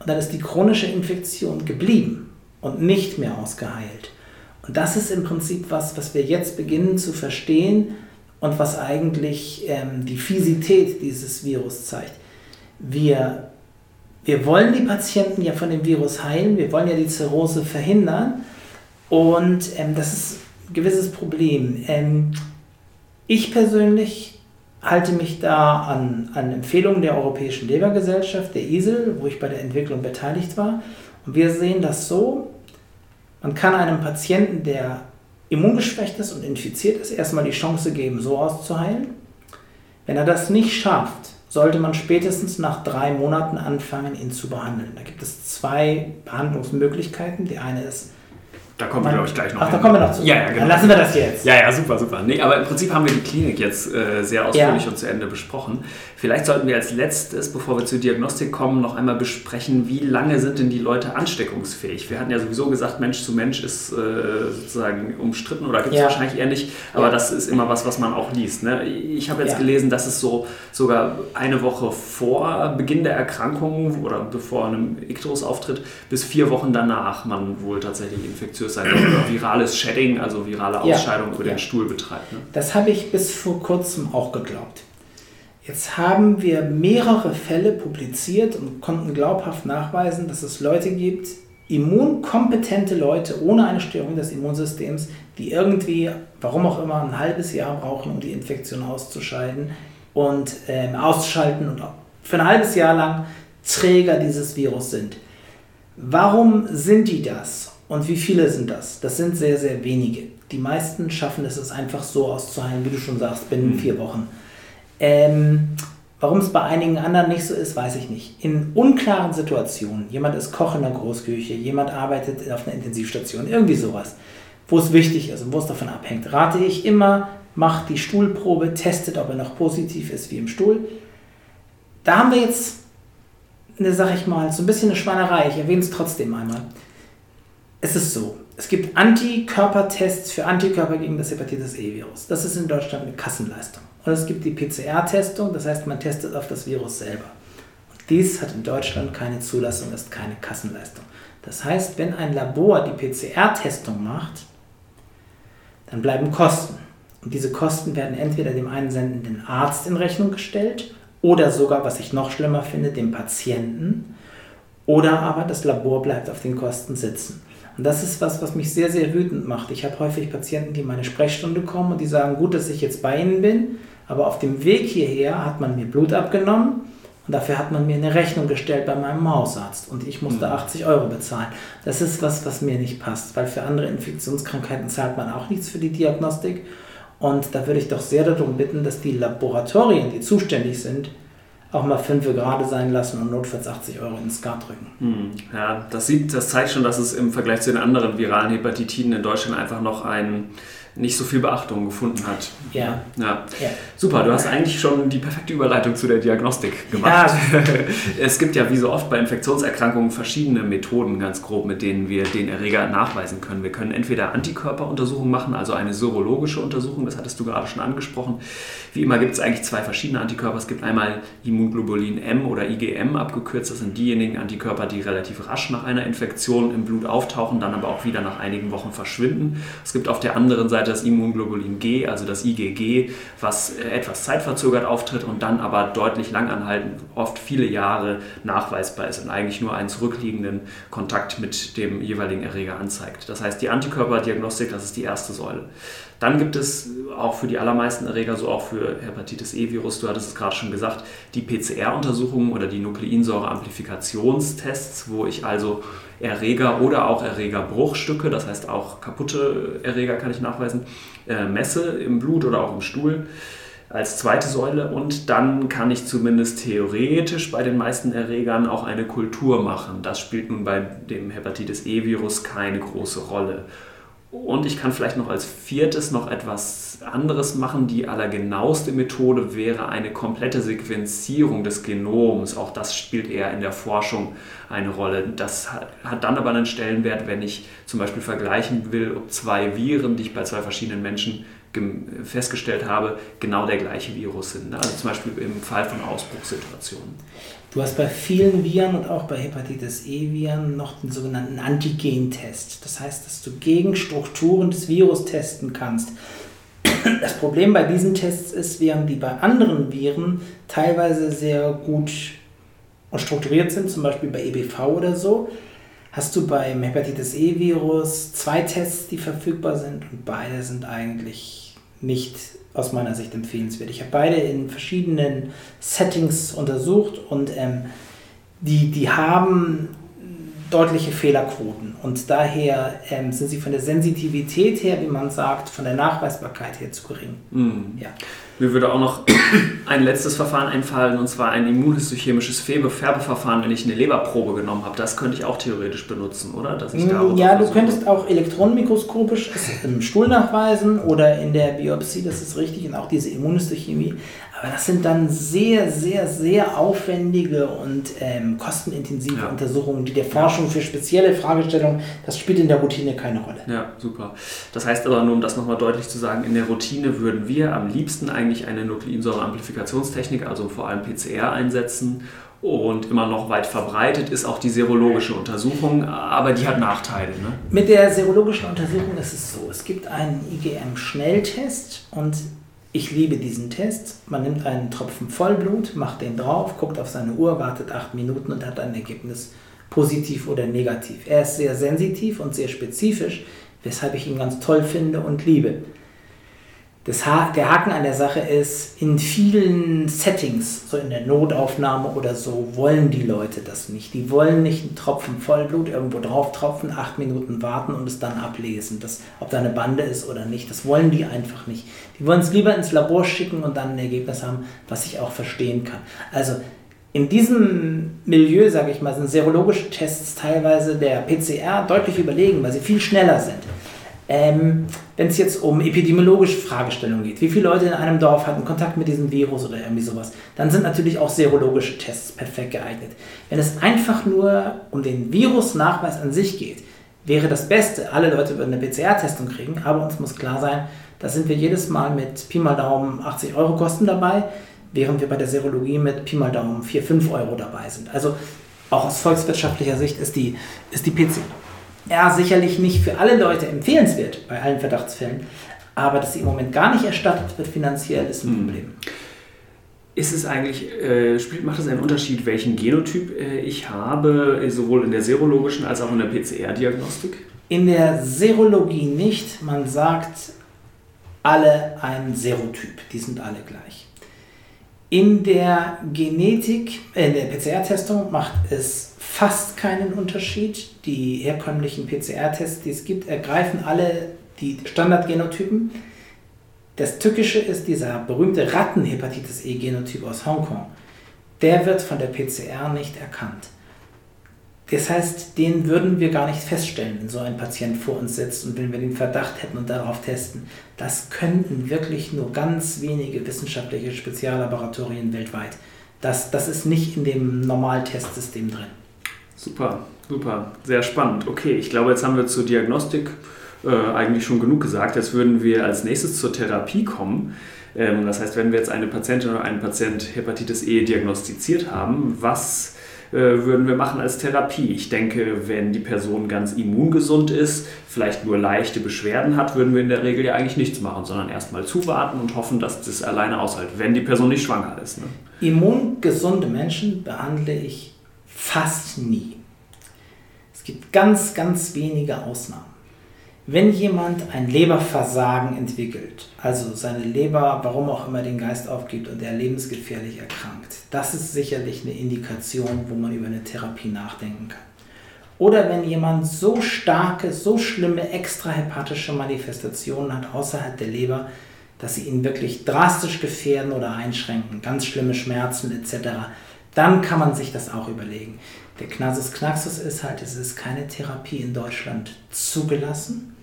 und dann ist die chronische Infektion geblieben und nicht mehr ausgeheilt. Und das ist im Prinzip was, was wir jetzt beginnen zu verstehen und was eigentlich ähm, die Fisität dieses Virus zeigt. Wir, wir wollen die Patienten ja von dem Virus heilen, wir wollen ja die Zirrhose verhindern und ähm, das ist ein gewisses Problem. Ähm, ich persönlich halte mich da an, an Empfehlungen der Europäischen Lebergesellschaft, der ISEL, wo ich bei der Entwicklung beteiligt war. Und wir sehen das so, man kann einem Patienten, der immungeschwächt ist und infiziert ist, erstmal die Chance geben, so auszuheilen. Wenn er das nicht schafft, sollte man spätestens nach drei Monaten anfangen, ihn zu behandeln. Da gibt es zwei Behandlungsmöglichkeiten. Die eine ist da kommen wir, glaube ich, gleich noch. Ach, hin. da kommen wir noch zu. Ja, ja, genau. Dann lassen wir das jetzt. Ja, ja, super, super. Nee, aber im Prinzip haben wir die Klinik jetzt äh, sehr ausführlich ja. und zu Ende besprochen. Vielleicht sollten wir als letztes, bevor wir zur Diagnostik kommen, noch einmal besprechen, wie lange sind denn die Leute ansteckungsfähig? Wir hatten ja sowieso gesagt, Mensch zu Mensch ist äh, sozusagen umstritten oder gibt es ja. wahrscheinlich eher nicht, aber ja. das ist immer was, was man auch liest. Ne? Ich habe jetzt gelesen, dass es so sogar eine Woche vor Beginn der Erkrankung oder bevor einem Ikterus auftritt, bis vier Wochen danach man wohl tatsächlich infektiös sein oder virales Shedding, also virale Ausscheidung ja, über ja. den Stuhl betreibt. Ne? Das habe ich bis vor kurzem auch geglaubt. Jetzt haben wir mehrere Fälle publiziert und konnten glaubhaft nachweisen, dass es Leute gibt, immunkompetente Leute ohne eine Störung des Immunsystems, die irgendwie, warum auch immer, ein halbes Jahr brauchen, um die Infektion auszuscheiden und äh, auszuschalten und für ein halbes Jahr lang Träger dieses Virus sind. Warum sind die das? Und wie viele sind das? Das sind sehr, sehr wenige. Die meisten schaffen es, es einfach so auszuheilen, wie du schon sagst, binnen mhm. vier Wochen. Ähm, warum es bei einigen anderen nicht so ist, weiß ich nicht. In unklaren Situationen, jemand ist Koch in der Großküche, jemand arbeitet auf einer Intensivstation, irgendwie sowas, wo es wichtig ist und wo es davon abhängt, rate ich immer, macht die Stuhlprobe, testet, ob er noch positiv ist wie im Stuhl. Da haben wir jetzt eine, sag ich mal, so ein bisschen eine Schweinerei. Ich erwähne es trotzdem einmal es ist so, es gibt Antikörpertests für Antikörper gegen das Hepatitis E-Virus. Das ist in Deutschland eine Kassenleistung. Und es gibt die PCR-Testung, das heißt, man testet auf das Virus selber. Und dies hat in Deutschland keine Zulassung, ist keine Kassenleistung. Das heißt, wenn ein Labor die PCR-Testung macht, dann bleiben Kosten. Und diese Kosten werden entweder dem einsendenden Arzt in Rechnung gestellt oder sogar, was ich noch schlimmer finde, dem Patienten. Oder aber das Labor bleibt auf den Kosten sitzen. Und das ist was, was mich sehr, sehr wütend macht. Ich habe häufig Patienten, die in meine Sprechstunde kommen und die sagen, gut, dass ich jetzt bei Ihnen bin, aber auf dem Weg hierher hat man mir Blut abgenommen und dafür hat man mir eine Rechnung gestellt bei meinem Hausarzt und ich musste 80 mhm. Euro bezahlen. Das ist was, was mir nicht passt, weil für andere Infektionskrankheiten zahlt man auch nichts für die Diagnostik. Und da würde ich doch sehr darum bitten, dass die Laboratorien, die zuständig sind, auch mal fünf gerade sein lassen und notfalls 80 Euro ins Skat drücken. Hm, ja, das, sieht, das zeigt schon, dass es im Vergleich zu den anderen viralen Hepatitiden in Deutschland einfach noch ein nicht so viel Beachtung gefunden hat. Ja. ja. ja. Super, du hast eigentlich schon die perfekte Überleitung zu der Diagnostik gemacht. Ja. es gibt ja wie so oft bei Infektionserkrankungen verschiedene Methoden, ganz grob, mit denen wir den Erreger nachweisen können. Wir können entweder Antikörperuntersuchungen machen, also eine serologische Untersuchung, das hattest du gerade schon angesprochen. Wie immer gibt es eigentlich zwei verschiedene Antikörper. Es gibt einmal Immunglobulin M oder IgM abgekürzt. Das sind diejenigen Antikörper, die relativ rasch nach einer Infektion im Blut auftauchen, dann aber auch wieder nach einigen Wochen verschwinden. Es gibt auf der anderen Seite das Immunglobulin G, also das IgG, was äh, etwas zeitverzögert auftritt und dann aber deutlich langanhaltend, oft viele Jahre nachweisbar ist und eigentlich nur einen zurückliegenden Kontakt mit dem jeweiligen Erreger anzeigt. Das heißt, die Antikörperdiagnostik, das ist die erste Säule. Dann gibt es auch für die allermeisten Erreger, so auch für Hepatitis E-Virus, du hattest es gerade schon gesagt, die PCR-Untersuchungen oder die Nukleinsäure-Amplifikationstests, wo ich also Erreger oder auch Erregerbruchstücke, das heißt auch kaputte Erreger kann ich nachweisen, äh, messe im Blut oder auch im Stuhl als zweite Säule und dann kann ich zumindest theoretisch bei den meisten Erregern auch eine Kultur machen. Das spielt nun bei dem Hepatitis E-Virus keine große Rolle. Und ich kann vielleicht noch als viertes noch etwas anderes machen. Die allergenaueste Methode wäre eine komplette Sequenzierung des Genoms. Auch das spielt eher in der Forschung eine Rolle. Das hat dann aber einen Stellenwert, wenn ich zum Beispiel vergleichen will, ob zwei Viren, die ich bei zwei verschiedenen Menschen festgestellt habe, genau der gleiche Virus sind. Also zum Beispiel im Fall von Ausbruchssituationen. Du hast bei vielen Viren und auch bei Hepatitis E-Viren noch den sogenannten Antigen-Test. Das heißt, dass du gegen Strukturen des Virus testen kannst. Das Problem bei diesen Tests ist, während die bei anderen Viren teilweise sehr gut und strukturiert sind, zum Beispiel bei EBV oder so, hast du beim Hepatitis E-Virus zwei Tests, die verfügbar sind und beide sind eigentlich nicht aus meiner Sicht empfehlenswert. Ich habe beide in verschiedenen Settings untersucht und ähm, die, die haben deutliche Fehlerquoten und daher ähm, sind sie von der Sensitivität her, wie man sagt, von der Nachweisbarkeit her zu gering. Mhm. Ja. Mir würde auch noch ein letztes Verfahren einfallen, und zwar ein immunhistochemisches Färbeverfahren, wenn ich eine Leberprobe genommen habe. Das könnte ich auch theoretisch benutzen, oder? Dass ich mm, ja, du könntest auch elektronenmikroskopisch im Stuhl nachweisen oder in der Biopsie, das ist richtig, und auch diese Immunhistochemie. Aber das sind dann sehr, sehr, sehr aufwendige und ähm, kostenintensive ja. Untersuchungen, die der Forschung für spezielle Fragestellungen, das spielt in der Routine keine Rolle. Ja, super. Das heißt aber nur, um das nochmal deutlich zu sagen, in der Routine würden wir am liebsten eigentlich eine Nukleinsäureamplifikationstechnik, also vor allem PCR einsetzen und immer noch weit verbreitet ist auch die serologische Untersuchung, aber die hat Nachteile. Ne? Mit der serologischen Untersuchung ist es so, es gibt einen IgM-Schnelltest und ich liebe diesen Test. Man nimmt einen Tropfen Vollblut, macht den drauf, guckt auf seine Uhr, wartet acht Minuten und hat ein Ergebnis positiv oder negativ. Er ist sehr sensitiv und sehr spezifisch, weshalb ich ihn ganz toll finde und liebe. Das ha der Haken an der Sache ist, in vielen Settings, so in der Notaufnahme oder so, wollen die Leute das nicht. Die wollen nicht einen Tropfen Vollblut irgendwo drauf tropfen, acht Minuten warten und es dann ablesen, das, ob da eine Bande ist oder nicht. Das wollen die einfach nicht. Die wollen es lieber ins Labor schicken und dann ein Ergebnis haben, was ich auch verstehen kann. Also in diesem Milieu, sage ich mal, sind serologische Tests teilweise der PCR deutlich überlegen, weil sie viel schneller sind. Ähm, Wenn es jetzt um epidemiologische Fragestellungen geht, wie viele Leute in einem Dorf hatten Kontakt mit diesem Virus oder irgendwie sowas, dann sind natürlich auch serologische Tests perfekt geeignet. Wenn es einfach nur um den Virusnachweis an sich geht, wäre das Beste, alle Leute würden eine PCR-Testung kriegen, aber uns muss klar sein, da sind wir jedes Mal mit Pi mal Daumen 80 Euro Kosten dabei, während wir bei der Serologie mit Pi mal Daumen 4, 5 Euro dabei sind. Also auch aus volkswirtschaftlicher Sicht ist die, ist die PCR ja, sicherlich nicht für alle Leute empfehlenswert bei allen Verdachtsfällen, aber dass sie im Moment gar nicht erstattet wird finanziell, ist ein hm. Problem. Ist es eigentlich, äh, spielt, macht es einen Unterschied, welchen Genotyp äh, ich habe, sowohl in der serologischen als auch in der PCR-Diagnostik? In der Serologie nicht. Man sagt alle ein Serotyp, die sind alle gleich. In der Genetik, äh, in der PCR-Testung macht es fast keinen Unterschied. Die herkömmlichen PCR-Tests, die es gibt, ergreifen alle die Standardgenotypen. Das Tückische ist dieser berühmte Rattenhepatitis E-Genotyp aus Hongkong. Der wird von der PCR nicht erkannt. Das heißt, den würden wir gar nicht feststellen, wenn so ein Patient vor uns sitzt und wenn wir den Verdacht hätten und darauf testen. Das könnten wirklich nur ganz wenige wissenschaftliche Speziallaboratorien weltweit. Das, das ist nicht in dem Normaltestsystem drin. Super, super, sehr spannend. Okay, ich glaube, jetzt haben wir zur Diagnostik äh, eigentlich schon genug gesagt. Jetzt würden wir als nächstes zur Therapie kommen. Ähm, das heißt, wenn wir jetzt eine Patientin oder einen Patient Hepatitis E diagnostiziert haben, was äh, würden wir machen als Therapie. Ich denke, wenn die Person ganz immungesund ist, vielleicht nur leichte Beschwerden hat, würden wir in der Regel ja eigentlich nichts machen, sondern erstmal zuwarten und hoffen, dass das alleine aushält, wenn die Person nicht schwanger ist. Ne? Immungesunde Menschen behandle ich fast nie. Es gibt ganz, ganz wenige Ausnahmen. Wenn jemand ein Leberversagen entwickelt, also seine Leber, warum auch immer, den Geist aufgibt und er lebensgefährlich erkrankt, das ist sicherlich eine Indikation, wo man über eine Therapie nachdenken kann. Oder wenn jemand so starke, so schlimme extrahepatische Manifestationen hat außerhalb der Leber, dass sie ihn wirklich drastisch gefährden oder einschränken, ganz schlimme Schmerzen etc., dann kann man sich das auch überlegen. Der Knasus Knaxus ist halt, es ist keine Therapie in Deutschland zugelassen.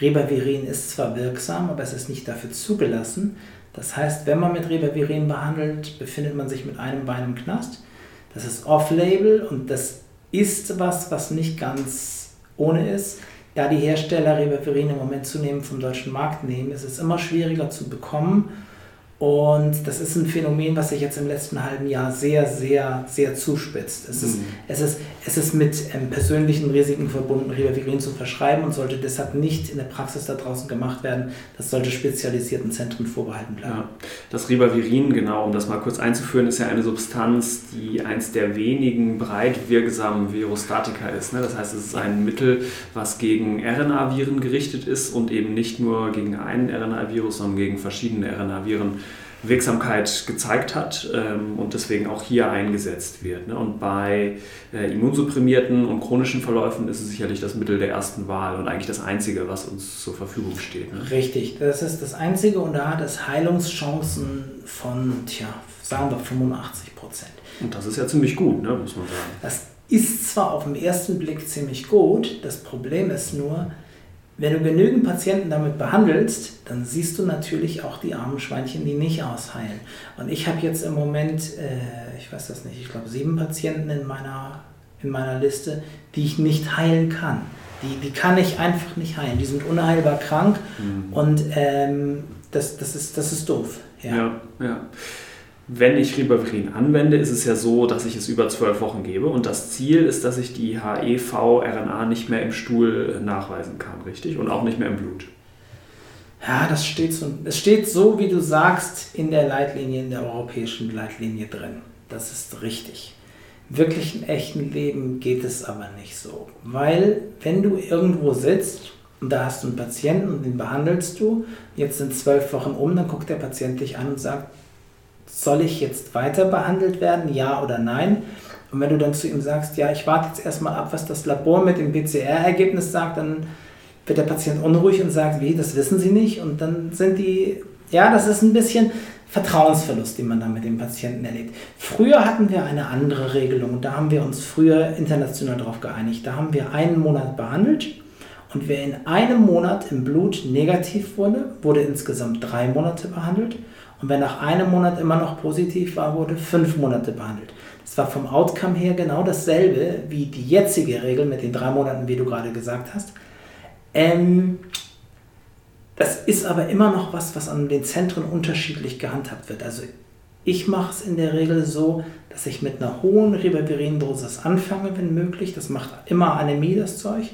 Rebavirin ist zwar wirksam, aber es ist nicht dafür zugelassen. Das heißt, wenn man mit Rebavirin behandelt, befindet man sich mit einem Bein im Knast. Das ist off-label und das ist was, was nicht ganz ohne ist. Da die Hersteller Rebavirin im Moment zunehmend vom deutschen Markt nehmen, ist es immer schwieriger zu bekommen und das ist ein Phänomen, was sich jetzt im letzten halben Jahr sehr, sehr, sehr zuspitzt. Es, mhm. ist, es, ist, es ist mit ähm, persönlichen Risiken verbunden, Ribavirin zu verschreiben und sollte deshalb nicht in der Praxis da draußen gemacht werden. Das sollte spezialisierten Zentren vorbehalten bleiben. Ja. Das Ribavirin, genau, um das mal kurz einzuführen, ist ja eine Substanz, die eins der wenigen breit wirksamen Virostatika ist. Ne? Das heißt, es ist ein Mittel, was gegen RNA-Viren gerichtet ist und eben nicht nur gegen einen RNA-Virus, sondern gegen verschiedene RNA-Viren Wirksamkeit gezeigt hat ähm, und deswegen auch hier eingesetzt wird. Ne? Und bei äh, immunsupprimierten und chronischen Verläufen ist es sicherlich das Mittel der ersten Wahl und eigentlich das einzige, was uns zur Verfügung steht. Ne? Richtig, das ist das einzige und da hat es Heilungschancen von, tja, sagen wir 85 Prozent. Und das ist ja ziemlich gut, ne? muss man sagen. Das ist zwar auf den ersten Blick ziemlich gut, das Problem ist nur, wenn du genügend Patienten damit behandelst, dann siehst du natürlich auch die armen Schweinchen, die nicht ausheilen. Und ich habe jetzt im Moment, äh, ich weiß das nicht, ich glaube sieben Patienten in meiner, in meiner Liste, die ich nicht heilen kann. Die, die kann ich einfach nicht heilen. Die sind unheilbar krank mhm. und ähm, das, das, ist, das ist doof. ja. ja. ja wenn ich Ribavirin anwende, ist es ja so, dass ich es über zwölf Wochen gebe und das Ziel ist, dass ich die HEV-RNA nicht mehr im Stuhl nachweisen kann, richtig? Und auch nicht mehr im Blut. Ja, das steht so, es steht so, wie du sagst, in der Leitlinie, in der europäischen Leitlinie drin. Das ist richtig. Im echten Leben geht es aber nicht so. Weil, wenn du irgendwo sitzt und da hast du einen Patienten und den behandelst du, jetzt sind zwölf Wochen um, dann guckt der Patient dich an und sagt, soll ich jetzt weiter behandelt werden, ja oder nein? Und wenn du dann zu ihm sagst, ja, ich warte jetzt erstmal ab, was das Labor mit dem PCR-Ergebnis sagt, dann wird der Patient unruhig und sagt, wie, das wissen Sie nicht? Und dann sind die, ja, das ist ein bisschen Vertrauensverlust, den man dann mit dem Patienten erlebt. Früher hatten wir eine andere Regelung, da haben wir uns früher international darauf geeinigt. Da haben wir einen Monat behandelt und wer in einem Monat im Blut negativ wurde, wurde insgesamt drei Monate behandelt. Und wer nach einem Monat immer noch positiv war, wurde fünf Monate behandelt. Das war vom Outcome her genau dasselbe wie die jetzige Regel mit den drei Monaten, wie du gerade gesagt hast. Ähm, das ist aber immer noch was, was an den Zentren unterschiedlich gehandhabt wird. Also ich mache es in der Regel so, dass ich mit einer hohen Ribavirin-Dosis anfange, wenn möglich. Das macht immer Anämie, das Zeug,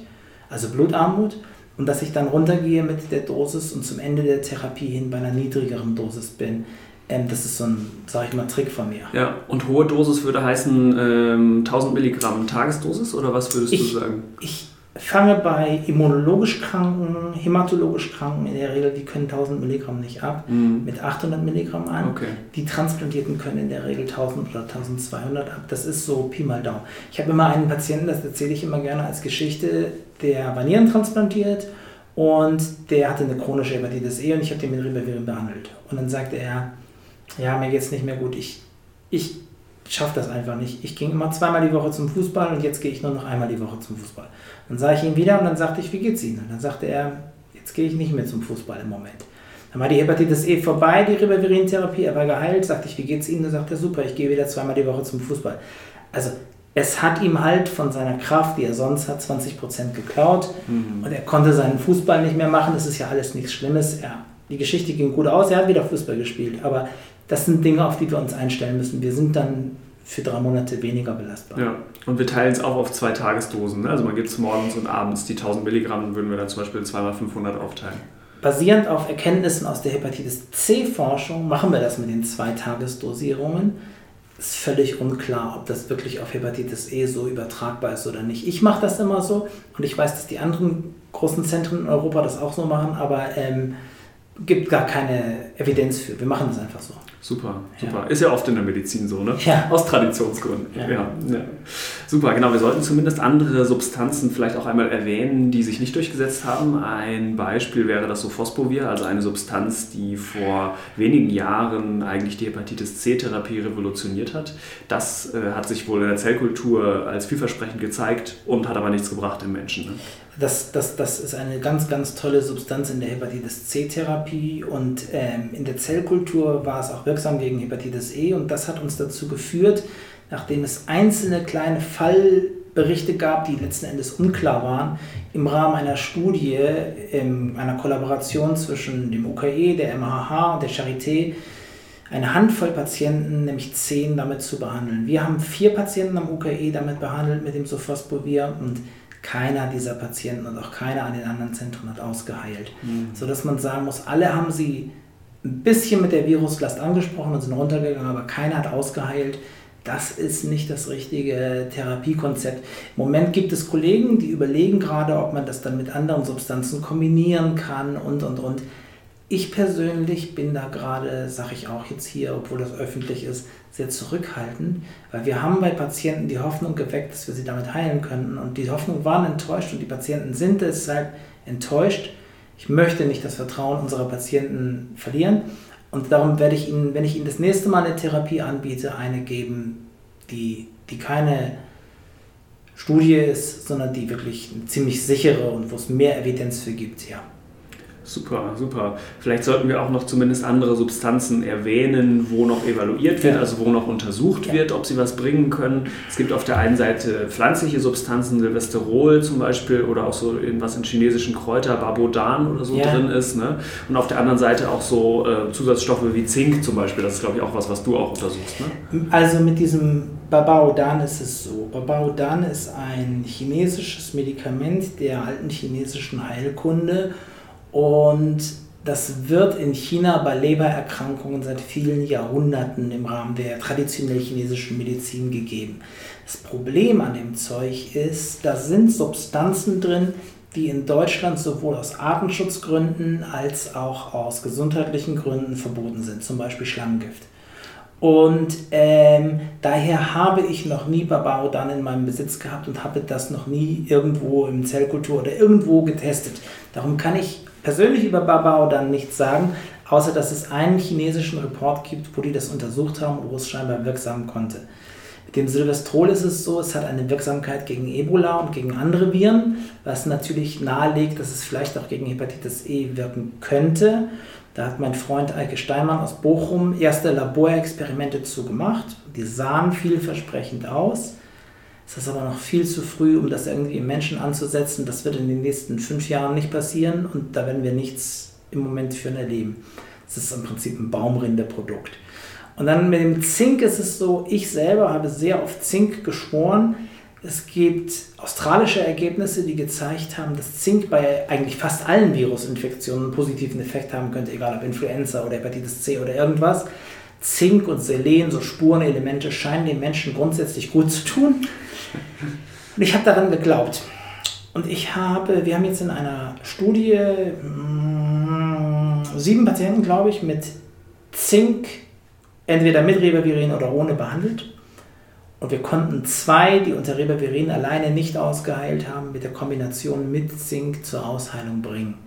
also Blutarmut und dass ich dann runtergehe mit der Dosis und zum Ende der Therapie hin bei einer niedrigeren Dosis bin. Ähm, das ist so ein, sag ich mal, Trick von mir. Ja, und hohe Dosis würde heißen ähm, 1000 Milligramm Tagesdosis oder was würdest ich, du sagen? Ich fange bei immunologisch Kranken, hämatologisch Kranken in der Regel, die können 1000 Milligramm nicht ab, mhm. mit 800 Milligramm an. Okay. Die Transplantierten können in der Regel 1000 oder 1200 ab. Das ist so Pi mal Daumen. Ich habe immer einen Patienten, das erzähle ich immer gerne als Geschichte, der war Nieren transplantiert und der hatte eine chronische Hepatitis E und ich habe den mit Ribavirin behandelt. Und dann sagte er, ja, mir geht es nicht mehr gut, ich, ich schaffe das einfach nicht. Ich ging immer zweimal die Woche zum Fußball und jetzt gehe ich nur noch einmal die Woche zum Fußball. Dann sah ich ihn wieder und dann sagte ich, wie geht's Ihnen? Und dann sagte er, jetzt gehe ich nicht mehr zum Fußball im Moment. Dann war die Hepatitis E vorbei, die Ribavirin-Therapie, er war geheilt, sagte ich, wie geht's Ihnen? Dann sagte er, super, ich gehe wieder zweimal die Woche zum Fußball. Also es hat ihm halt von seiner Kraft, die er sonst hat, 20% geklaut mhm. und er konnte seinen Fußball nicht mehr machen. Das ist ja alles nichts Schlimmes. Er, die Geschichte ging gut aus, er hat wieder Fußball gespielt, aber das sind Dinge, auf die wir uns einstellen müssen. Wir sind dann für drei Monate weniger belastbar. Ja, und wir teilen es auch auf zwei Tagesdosen. Ne? Also man gibt es morgens und abends. Die 1000 Milligramm würden wir dann zum Beispiel zweimal 500 aufteilen. Basierend auf Erkenntnissen aus der Hepatitis C-Forschung machen wir das mit den zwei Tagesdosierungen. Ist völlig unklar, ob das wirklich auf Hepatitis E so übertragbar ist oder nicht. Ich mache das immer so und ich weiß, dass die anderen großen Zentren in Europa das auch so machen, aber ähm, gibt gar keine Evidenz für. Wir machen das einfach so. Super, super. Ja. Ist ja oft in der Medizin so, ne? Ja. Aus Traditionsgründen. Ja. ja. Super, genau. Wir sollten zumindest andere Substanzen vielleicht auch einmal erwähnen, die sich nicht durchgesetzt haben. Ein Beispiel wäre das Sofosbuvir, also eine Substanz, die vor wenigen Jahren eigentlich die Hepatitis C-Therapie revolutioniert hat. Das äh, hat sich wohl in der Zellkultur als vielversprechend gezeigt und hat aber nichts gebracht im Menschen. Ne? Das, das, das ist eine ganz, ganz tolle Substanz in der Hepatitis C-Therapie und ähm, in der Zellkultur war es auch wirksam gegen Hepatitis E und das hat uns dazu geführt, nachdem es einzelne kleine Fallberichte gab, die letzten Endes unklar waren, im Rahmen einer Studie, in einer Kollaboration zwischen dem UKE, der MHH und der Charité, eine Handvoll Patienten, nämlich zehn, damit zu behandeln. Wir haben vier Patienten am UKE damit behandelt mit dem Sofosbuvir und keiner dieser Patienten und auch keiner an den anderen Zentren hat ausgeheilt. Mhm. Sodass man sagen muss, alle haben sie ein bisschen mit der Viruslast angesprochen und sind runtergegangen, aber keiner hat ausgeheilt. Das ist nicht das richtige Therapiekonzept. Im Moment gibt es Kollegen, die überlegen gerade, ob man das dann mit anderen Substanzen kombinieren kann und, und, und. Ich persönlich bin da gerade, sage ich auch jetzt hier, obwohl das öffentlich ist, sehr zurückhaltend, weil wir haben bei Patienten die Hoffnung geweckt, dass wir sie damit heilen könnten und die Hoffnung waren enttäuscht und die Patienten sind deshalb enttäuscht. Ich möchte nicht das Vertrauen unserer Patienten verlieren und darum werde ich Ihnen, wenn ich Ihnen das nächste Mal eine Therapie anbiete, eine geben, die, die keine Studie ist, sondern die wirklich eine ziemlich sichere und wo es mehr Evidenz für gibt, ja. Super, super. Vielleicht sollten wir auch noch zumindest andere Substanzen erwähnen, wo noch evaluiert wird, ja. also wo noch untersucht ja. wird, ob sie was bringen können. Es gibt auf der einen Seite pflanzliche Substanzen, Silvesterol zum Beispiel oder auch so was in chinesischen Kräuter, Babodan oder so ja. drin ist. Ne? Und auf der anderen Seite auch so äh, Zusatzstoffe wie Zink zum Beispiel. Das ist, glaube ich, auch was, was du auch untersuchst. Ne? Also mit diesem Babaodan ist es so. Babaodan ist ein chinesisches Medikament der alten chinesischen Heilkunde und das wird in China bei Lebererkrankungen seit vielen Jahrhunderten im Rahmen der traditionell chinesischen Medizin gegeben. Das Problem an dem Zeug ist, da sind Substanzen drin, die in Deutschland sowohl aus Artenschutzgründen als auch aus gesundheitlichen Gründen verboten sind, zum Beispiel Schlammgift. Und ähm, daher habe ich noch nie Babaudan in meinem Besitz gehabt und habe das noch nie irgendwo im Zellkultur oder irgendwo getestet. Darum kann ich persönlich über Babao dann nichts sagen, außer dass es einen chinesischen Report gibt, wo die das untersucht haben und wo es scheinbar wirksam konnte. Mit dem Silvestrol ist es so, es hat eine Wirksamkeit gegen Ebola und gegen andere Viren, was natürlich nahelegt, dass es vielleicht auch gegen Hepatitis E wirken könnte. Da hat mein Freund Eike Steinmann aus Bochum erste Laborexperimente zu gemacht. Die sahen vielversprechend aus. Es ist aber noch viel zu früh, um das irgendwie im Menschen anzusetzen. Das wird in den nächsten fünf Jahren nicht passieren und da werden wir nichts im Moment für erleben. Es ist im Prinzip ein Baumrindeprodukt. Und dann mit dem Zink ist es so, ich selber habe sehr auf Zink geschworen. Es gibt australische Ergebnisse, die gezeigt haben, dass Zink bei eigentlich fast allen Virusinfektionen einen positiven Effekt haben könnte, egal ob Influenza oder Hepatitis C oder irgendwas. Zink und Selen, so Spurenelemente, scheinen den Menschen grundsätzlich gut zu tun. Und ich habe daran geglaubt. Und ich habe, wir haben jetzt in einer Studie mh, mm, sieben Patienten, glaube ich, mit Zink, entweder mit Rebavirin oder ohne behandelt. Und wir konnten zwei, die unter Rebavirin alleine nicht ausgeheilt haben, mit der Kombination mit Zink zur Ausheilung bringen.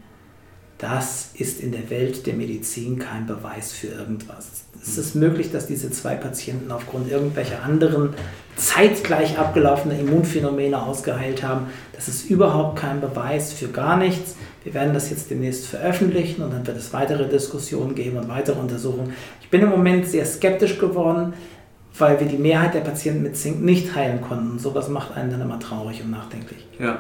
Das ist in der Welt der Medizin kein Beweis für irgendwas. Es ist möglich, dass diese zwei Patienten aufgrund irgendwelcher anderen zeitgleich abgelaufener Immunphänomene ausgeheilt haben. Das ist überhaupt kein Beweis für gar nichts. Wir werden das jetzt demnächst veröffentlichen und dann wird es weitere Diskussionen geben und weitere Untersuchungen. Ich bin im Moment sehr skeptisch geworden, weil wir die Mehrheit der Patienten mit Zink nicht heilen konnten. Sowas macht einen dann immer traurig und nachdenklich. Ja.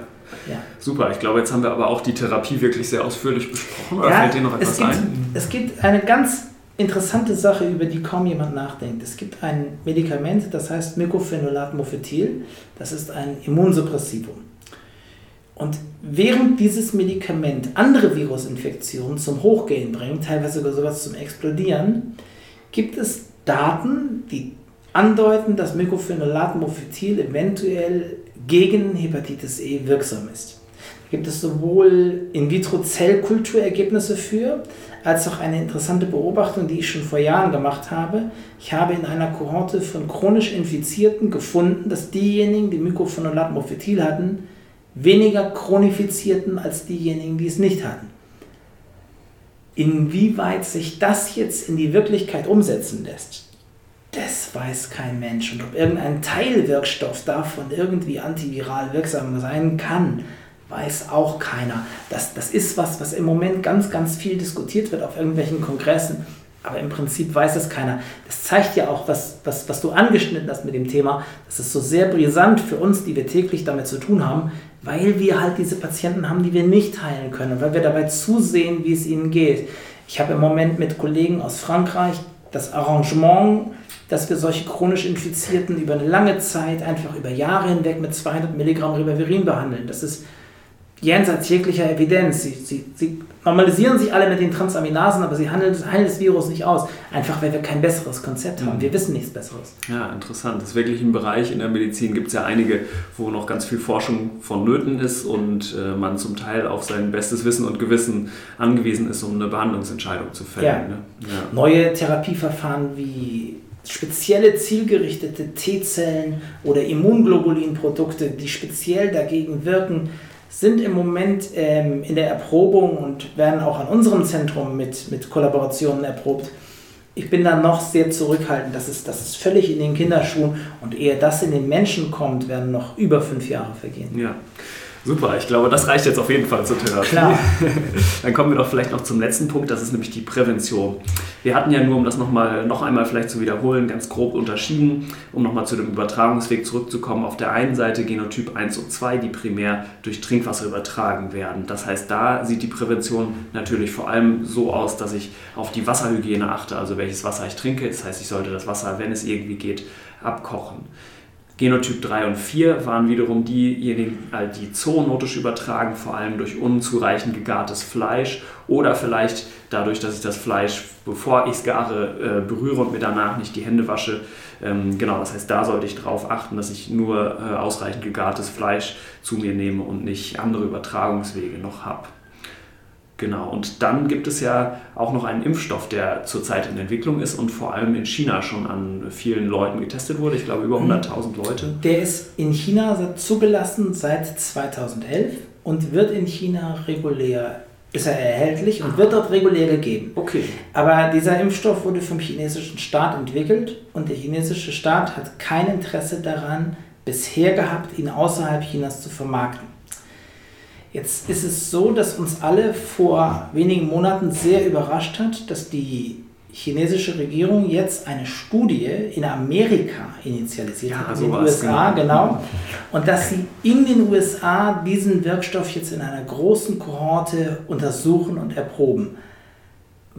Ja. Super, ich glaube, jetzt haben wir aber auch die Therapie wirklich sehr ausführlich besprochen. Oder ja, fällt dir noch etwas es gibt, ein? Es gibt eine ganz interessante Sache, über die kaum jemand nachdenkt. Es gibt ein Medikament, das heißt Mycophenolat Mofetil. Das ist ein Immunsuppressivum. Und während dieses Medikament andere Virusinfektionen zum Hochgehen bringt, teilweise sogar sowas zum Explodieren, gibt es Daten, die andeuten, dass Mycophenolat Mofetil eventuell gegen Hepatitis E wirksam ist. Da gibt es sowohl In-vitro-Zellkulturergebnisse für, als auch eine interessante Beobachtung, die ich schon vor Jahren gemacht habe. Ich habe in einer Kohorte von chronisch Infizierten gefunden, dass diejenigen, die Mycophenolat Mofetil hatten, weniger chronifizierten als diejenigen, die es nicht hatten. Inwieweit sich das jetzt in die Wirklichkeit umsetzen lässt, das weiß kein Mensch. Und ob irgendein Teilwirkstoff davon irgendwie antiviral wirksam sein kann, weiß auch keiner. Das, das ist was, was im Moment ganz, ganz viel diskutiert wird auf irgendwelchen Kongressen. Aber im Prinzip weiß es keiner. Das zeigt ja auch, was, was, was du angeschnitten hast mit dem Thema. Das ist so sehr brisant für uns, die wir täglich damit zu tun haben, weil wir halt diese Patienten haben, die wir nicht heilen können, weil wir dabei zusehen, wie es ihnen geht. Ich habe im Moment mit Kollegen aus Frankreich das Arrangement dass wir solche chronisch Infizierten über eine lange Zeit, einfach über Jahre hinweg mit 200 Milligramm Ribavirin behandeln. Das ist jenseits jeglicher Evidenz. Sie, sie, sie normalisieren sich alle mit den Transaminasen, aber sie handeln, heilen das Virus nicht aus. Einfach weil wir kein besseres Konzept haben. Mhm. Wir wissen nichts Besseres. Ja, interessant. Das ist wirklich ein Bereich in der Medizin, gibt es ja einige, wo noch ganz viel Forschung vonnöten ist und äh, man zum Teil auf sein bestes Wissen und Gewissen angewiesen ist, um eine Behandlungsentscheidung zu fällen. Ja. Ne? Ja. Neue Therapieverfahren wie spezielle zielgerichtete T-Zellen oder Immunglobulinprodukte, die speziell dagegen wirken, sind im Moment ähm, in der Erprobung und werden auch an unserem Zentrum mit, mit Kollaborationen erprobt. Ich bin da noch sehr zurückhaltend. Das ist, das ist völlig in den Kinderschuhen und ehe das in den Menschen kommt, werden noch über fünf Jahre vergehen. Ja. Super, ich glaube, das reicht jetzt auf jeden Fall zur Therapie. Klar. Dann kommen wir doch vielleicht noch zum letzten Punkt, das ist nämlich die Prävention. Wir hatten ja nur, um das noch, mal, noch einmal vielleicht zu wiederholen, ganz grob unterschieden, um nochmal zu dem Übertragungsweg zurückzukommen. Auf der einen Seite Genotyp 1 und 2, die primär durch Trinkwasser übertragen werden. Das heißt, da sieht die Prävention natürlich vor allem so aus, dass ich auf die Wasserhygiene achte, also welches Wasser ich trinke. Das heißt, ich sollte das Wasser, wenn es irgendwie geht, abkochen. Genotyp 3 und 4 waren wiederum diejenigen, äh, die zoonotisch übertragen, vor allem durch unzureichend gegartes Fleisch oder vielleicht dadurch, dass ich das Fleisch, bevor ich es gare, äh, berühre und mir danach nicht die Hände wasche. Ähm, genau, das heißt, da sollte ich darauf achten, dass ich nur äh, ausreichend gegartes Fleisch zu mir nehme und nicht andere Übertragungswege noch habe. Genau, und dann gibt es ja auch noch einen Impfstoff, der zurzeit in Entwicklung ist und vor allem in China schon an vielen Leuten getestet wurde. Ich glaube, über 100.000 mhm. Leute. Der ist in China zugelassen seit 2011 und wird in China regulär ist er erhältlich und wird dort regulär gegeben. Okay. Aber dieser Impfstoff wurde vom chinesischen Staat entwickelt und der chinesische Staat hat kein Interesse daran bisher gehabt, ihn außerhalb Chinas zu vermarkten. Jetzt ist es so, dass uns alle vor wenigen Monaten sehr überrascht hat, dass die chinesische Regierung jetzt eine Studie in Amerika initialisiert ja, hat, in den USA, genau. Und dass sie in den USA diesen Wirkstoff jetzt in einer großen Kohorte untersuchen und erproben.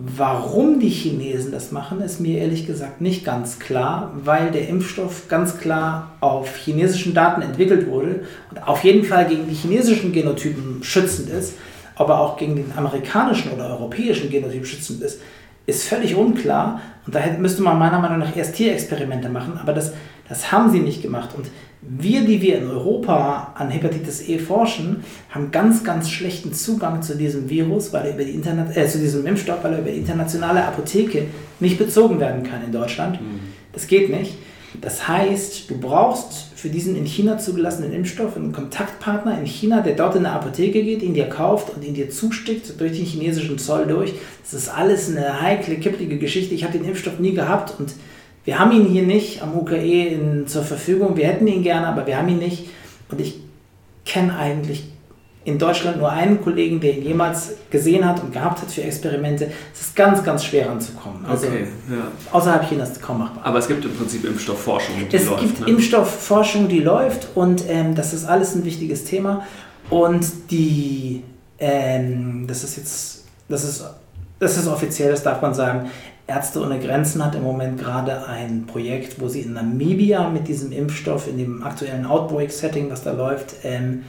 Warum die Chinesen das machen, ist mir ehrlich gesagt nicht ganz klar, weil der Impfstoff ganz klar auf chinesischen Daten entwickelt wurde und auf jeden Fall gegen die chinesischen Genotypen schützend ist, aber auch gegen den amerikanischen oder europäischen Genotyp schützend ist, ist völlig unklar. Und da müsste man meiner Meinung nach erst Tierexperimente machen, aber das, das haben sie nicht gemacht. Und wir, die wir in Europa an Hepatitis E forschen, haben ganz, ganz schlechten Zugang zu diesem Virus, weil er über die Internet, äh, zu diesem Impfstoff, weil er über die internationale Apotheke nicht bezogen werden kann in Deutschland. Mhm. Das geht nicht. Das heißt, du brauchst für diesen in China zugelassenen Impfstoff einen Kontaktpartner in China, der dort in eine Apotheke geht, ihn dir kauft und ihn dir zustickt durch den chinesischen Zoll durch. Das ist alles eine heikle, kipplige Geschichte. Ich habe den Impfstoff nie gehabt und wir haben ihn hier nicht am UKE in, zur Verfügung. Wir hätten ihn gerne, aber wir haben ihn nicht. Und ich kenne eigentlich in Deutschland nur einen Kollegen, der ihn jemals gesehen hat und gehabt hat für Experimente. Es ist ganz, ganz schwer ranzukommen. Also okay, ja. außerhalb Chinas kaum machbar. Aber es gibt im Prinzip Impfstoffforschung, die es läuft. Es gibt ne? Impfstoffforschung, die läuft und ähm, das ist alles ein wichtiges Thema. Und die, ähm, das ist jetzt, das ist, das ist offiziell, das darf man sagen. Ärzte ohne Grenzen hat im Moment gerade ein Projekt, wo sie in Namibia mit diesem Impfstoff in dem aktuellen Outbreak-Setting, was da läuft, ähm,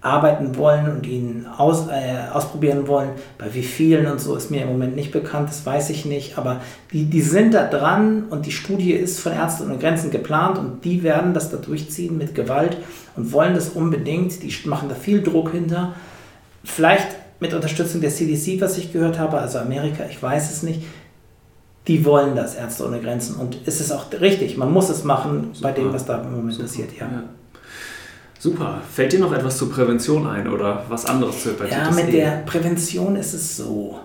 arbeiten wollen und ihn aus, äh, ausprobieren wollen. Bei wie vielen und so ist mir im Moment nicht bekannt, das weiß ich nicht, aber die, die sind da dran und die Studie ist von Ärzte ohne Grenzen geplant und die werden das da durchziehen mit Gewalt und wollen das unbedingt. Die machen da viel Druck hinter. Vielleicht mit Unterstützung der CDC, was ich gehört habe, also Amerika, ich weiß es nicht. Die wollen das, Ärzte ohne Grenzen. Und es ist auch richtig, man muss es machen Super. bei dem, was da im Moment Super. passiert. ja. ja. Super. Fällt dir noch etwas zur Prävention ein oder was anderes zur Hepatitis Ja, mit e? der Prävention ist es so.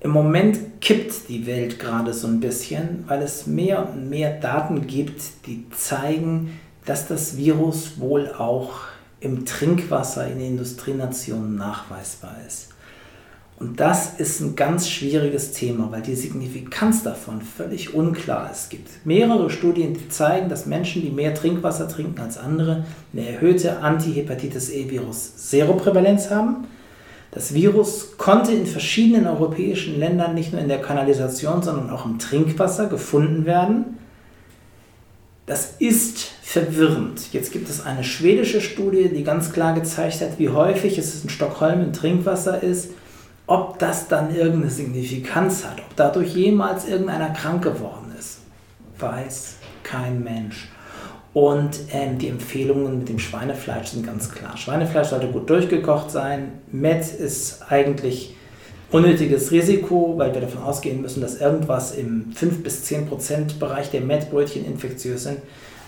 Im Moment kippt die Welt gerade so ein bisschen, weil es mehr und mehr Daten gibt, die zeigen, dass das Virus wohl auch im Trinkwasser in Industrienationen nachweisbar ist. Und das ist ein ganz schwieriges Thema, weil die Signifikanz davon völlig unklar ist. Es gibt mehrere Studien, die zeigen, dass Menschen, die mehr Trinkwasser trinken als andere, eine erhöhte Anti-Hepatitis E-Virus-Seroprävalenz haben. Das Virus konnte in verschiedenen europäischen Ländern nicht nur in der Kanalisation, sondern auch im Trinkwasser gefunden werden. Das ist verwirrend. Jetzt gibt es eine schwedische Studie, die ganz klar gezeigt hat, wie häufig es in Stockholm im Trinkwasser ist ob das dann irgendeine Signifikanz hat, ob dadurch jemals irgendeiner krank geworden ist, weiß kein Mensch. Und ähm, die Empfehlungen mit dem Schweinefleisch sind ganz klar. Schweinefleisch sollte gut durchgekocht sein. Met ist eigentlich unnötiges Risiko, weil wir davon ausgehen müssen, dass irgendwas im 5 bis 10 Prozent Bereich der Mettbrötchen infektiös sind.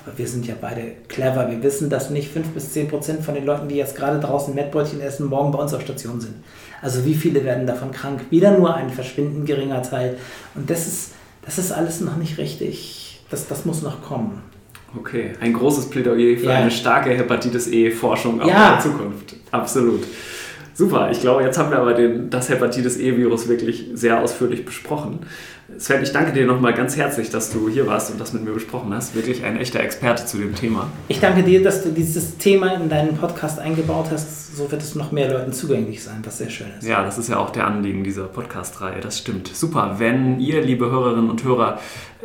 Aber wir sind ja beide clever. Wir wissen, dass nicht 5 bis 10 Prozent von den Leuten, die jetzt gerade draußen Mettbrötchen essen, morgen bei uns auf Station sind. Also wie viele werden davon krank? Wieder nur ein verschwindend geringer Teil. Und das ist, das ist alles noch nicht richtig. Das, das muss noch kommen. Okay, ein großes Plädoyer für ja. eine starke Hepatitis E-Forschung auch ja. in der Zukunft. Absolut. Super, ich glaube, jetzt haben wir aber den, das Hepatitis E-Virus wirklich sehr ausführlich besprochen. Sven, ich danke dir nochmal ganz herzlich, dass du hier warst und das mit mir besprochen hast. Wirklich ein echter Experte zu dem Thema. Ich danke dir, dass du dieses Thema in deinen Podcast eingebaut hast. So wird es noch mehr Leuten zugänglich sein, was sehr schön ist. Ja, das ist ja auch der Anliegen dieser Podcast-Reihe. Das stimmt. Super. Wenn ihr, liebe Hörerinnen und Hörer,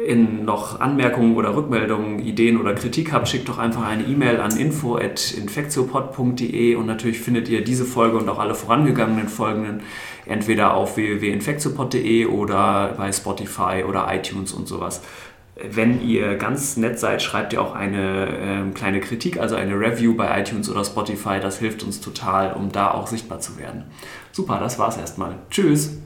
in noch Anmerkungen oder Rückmeldungen, Ideen oder Kritik habt, schickt doch einfach eine E-Mail an info.infektiopod.de und natürlich findet ihr diese Folge und auch alle vorangegangenen Folgen entweder auf www.infektiopod.de oder bei Spotify oder iTunes und sowas. Wenn ihr ganz nett seid, schreibt ihr auch eine äh, kleine Kritik, also eine Review bei iTunes oder Spotify. Das hilft uns total, um da auch sichtbar zu werden. Super, das war's erstmal. Tschüss!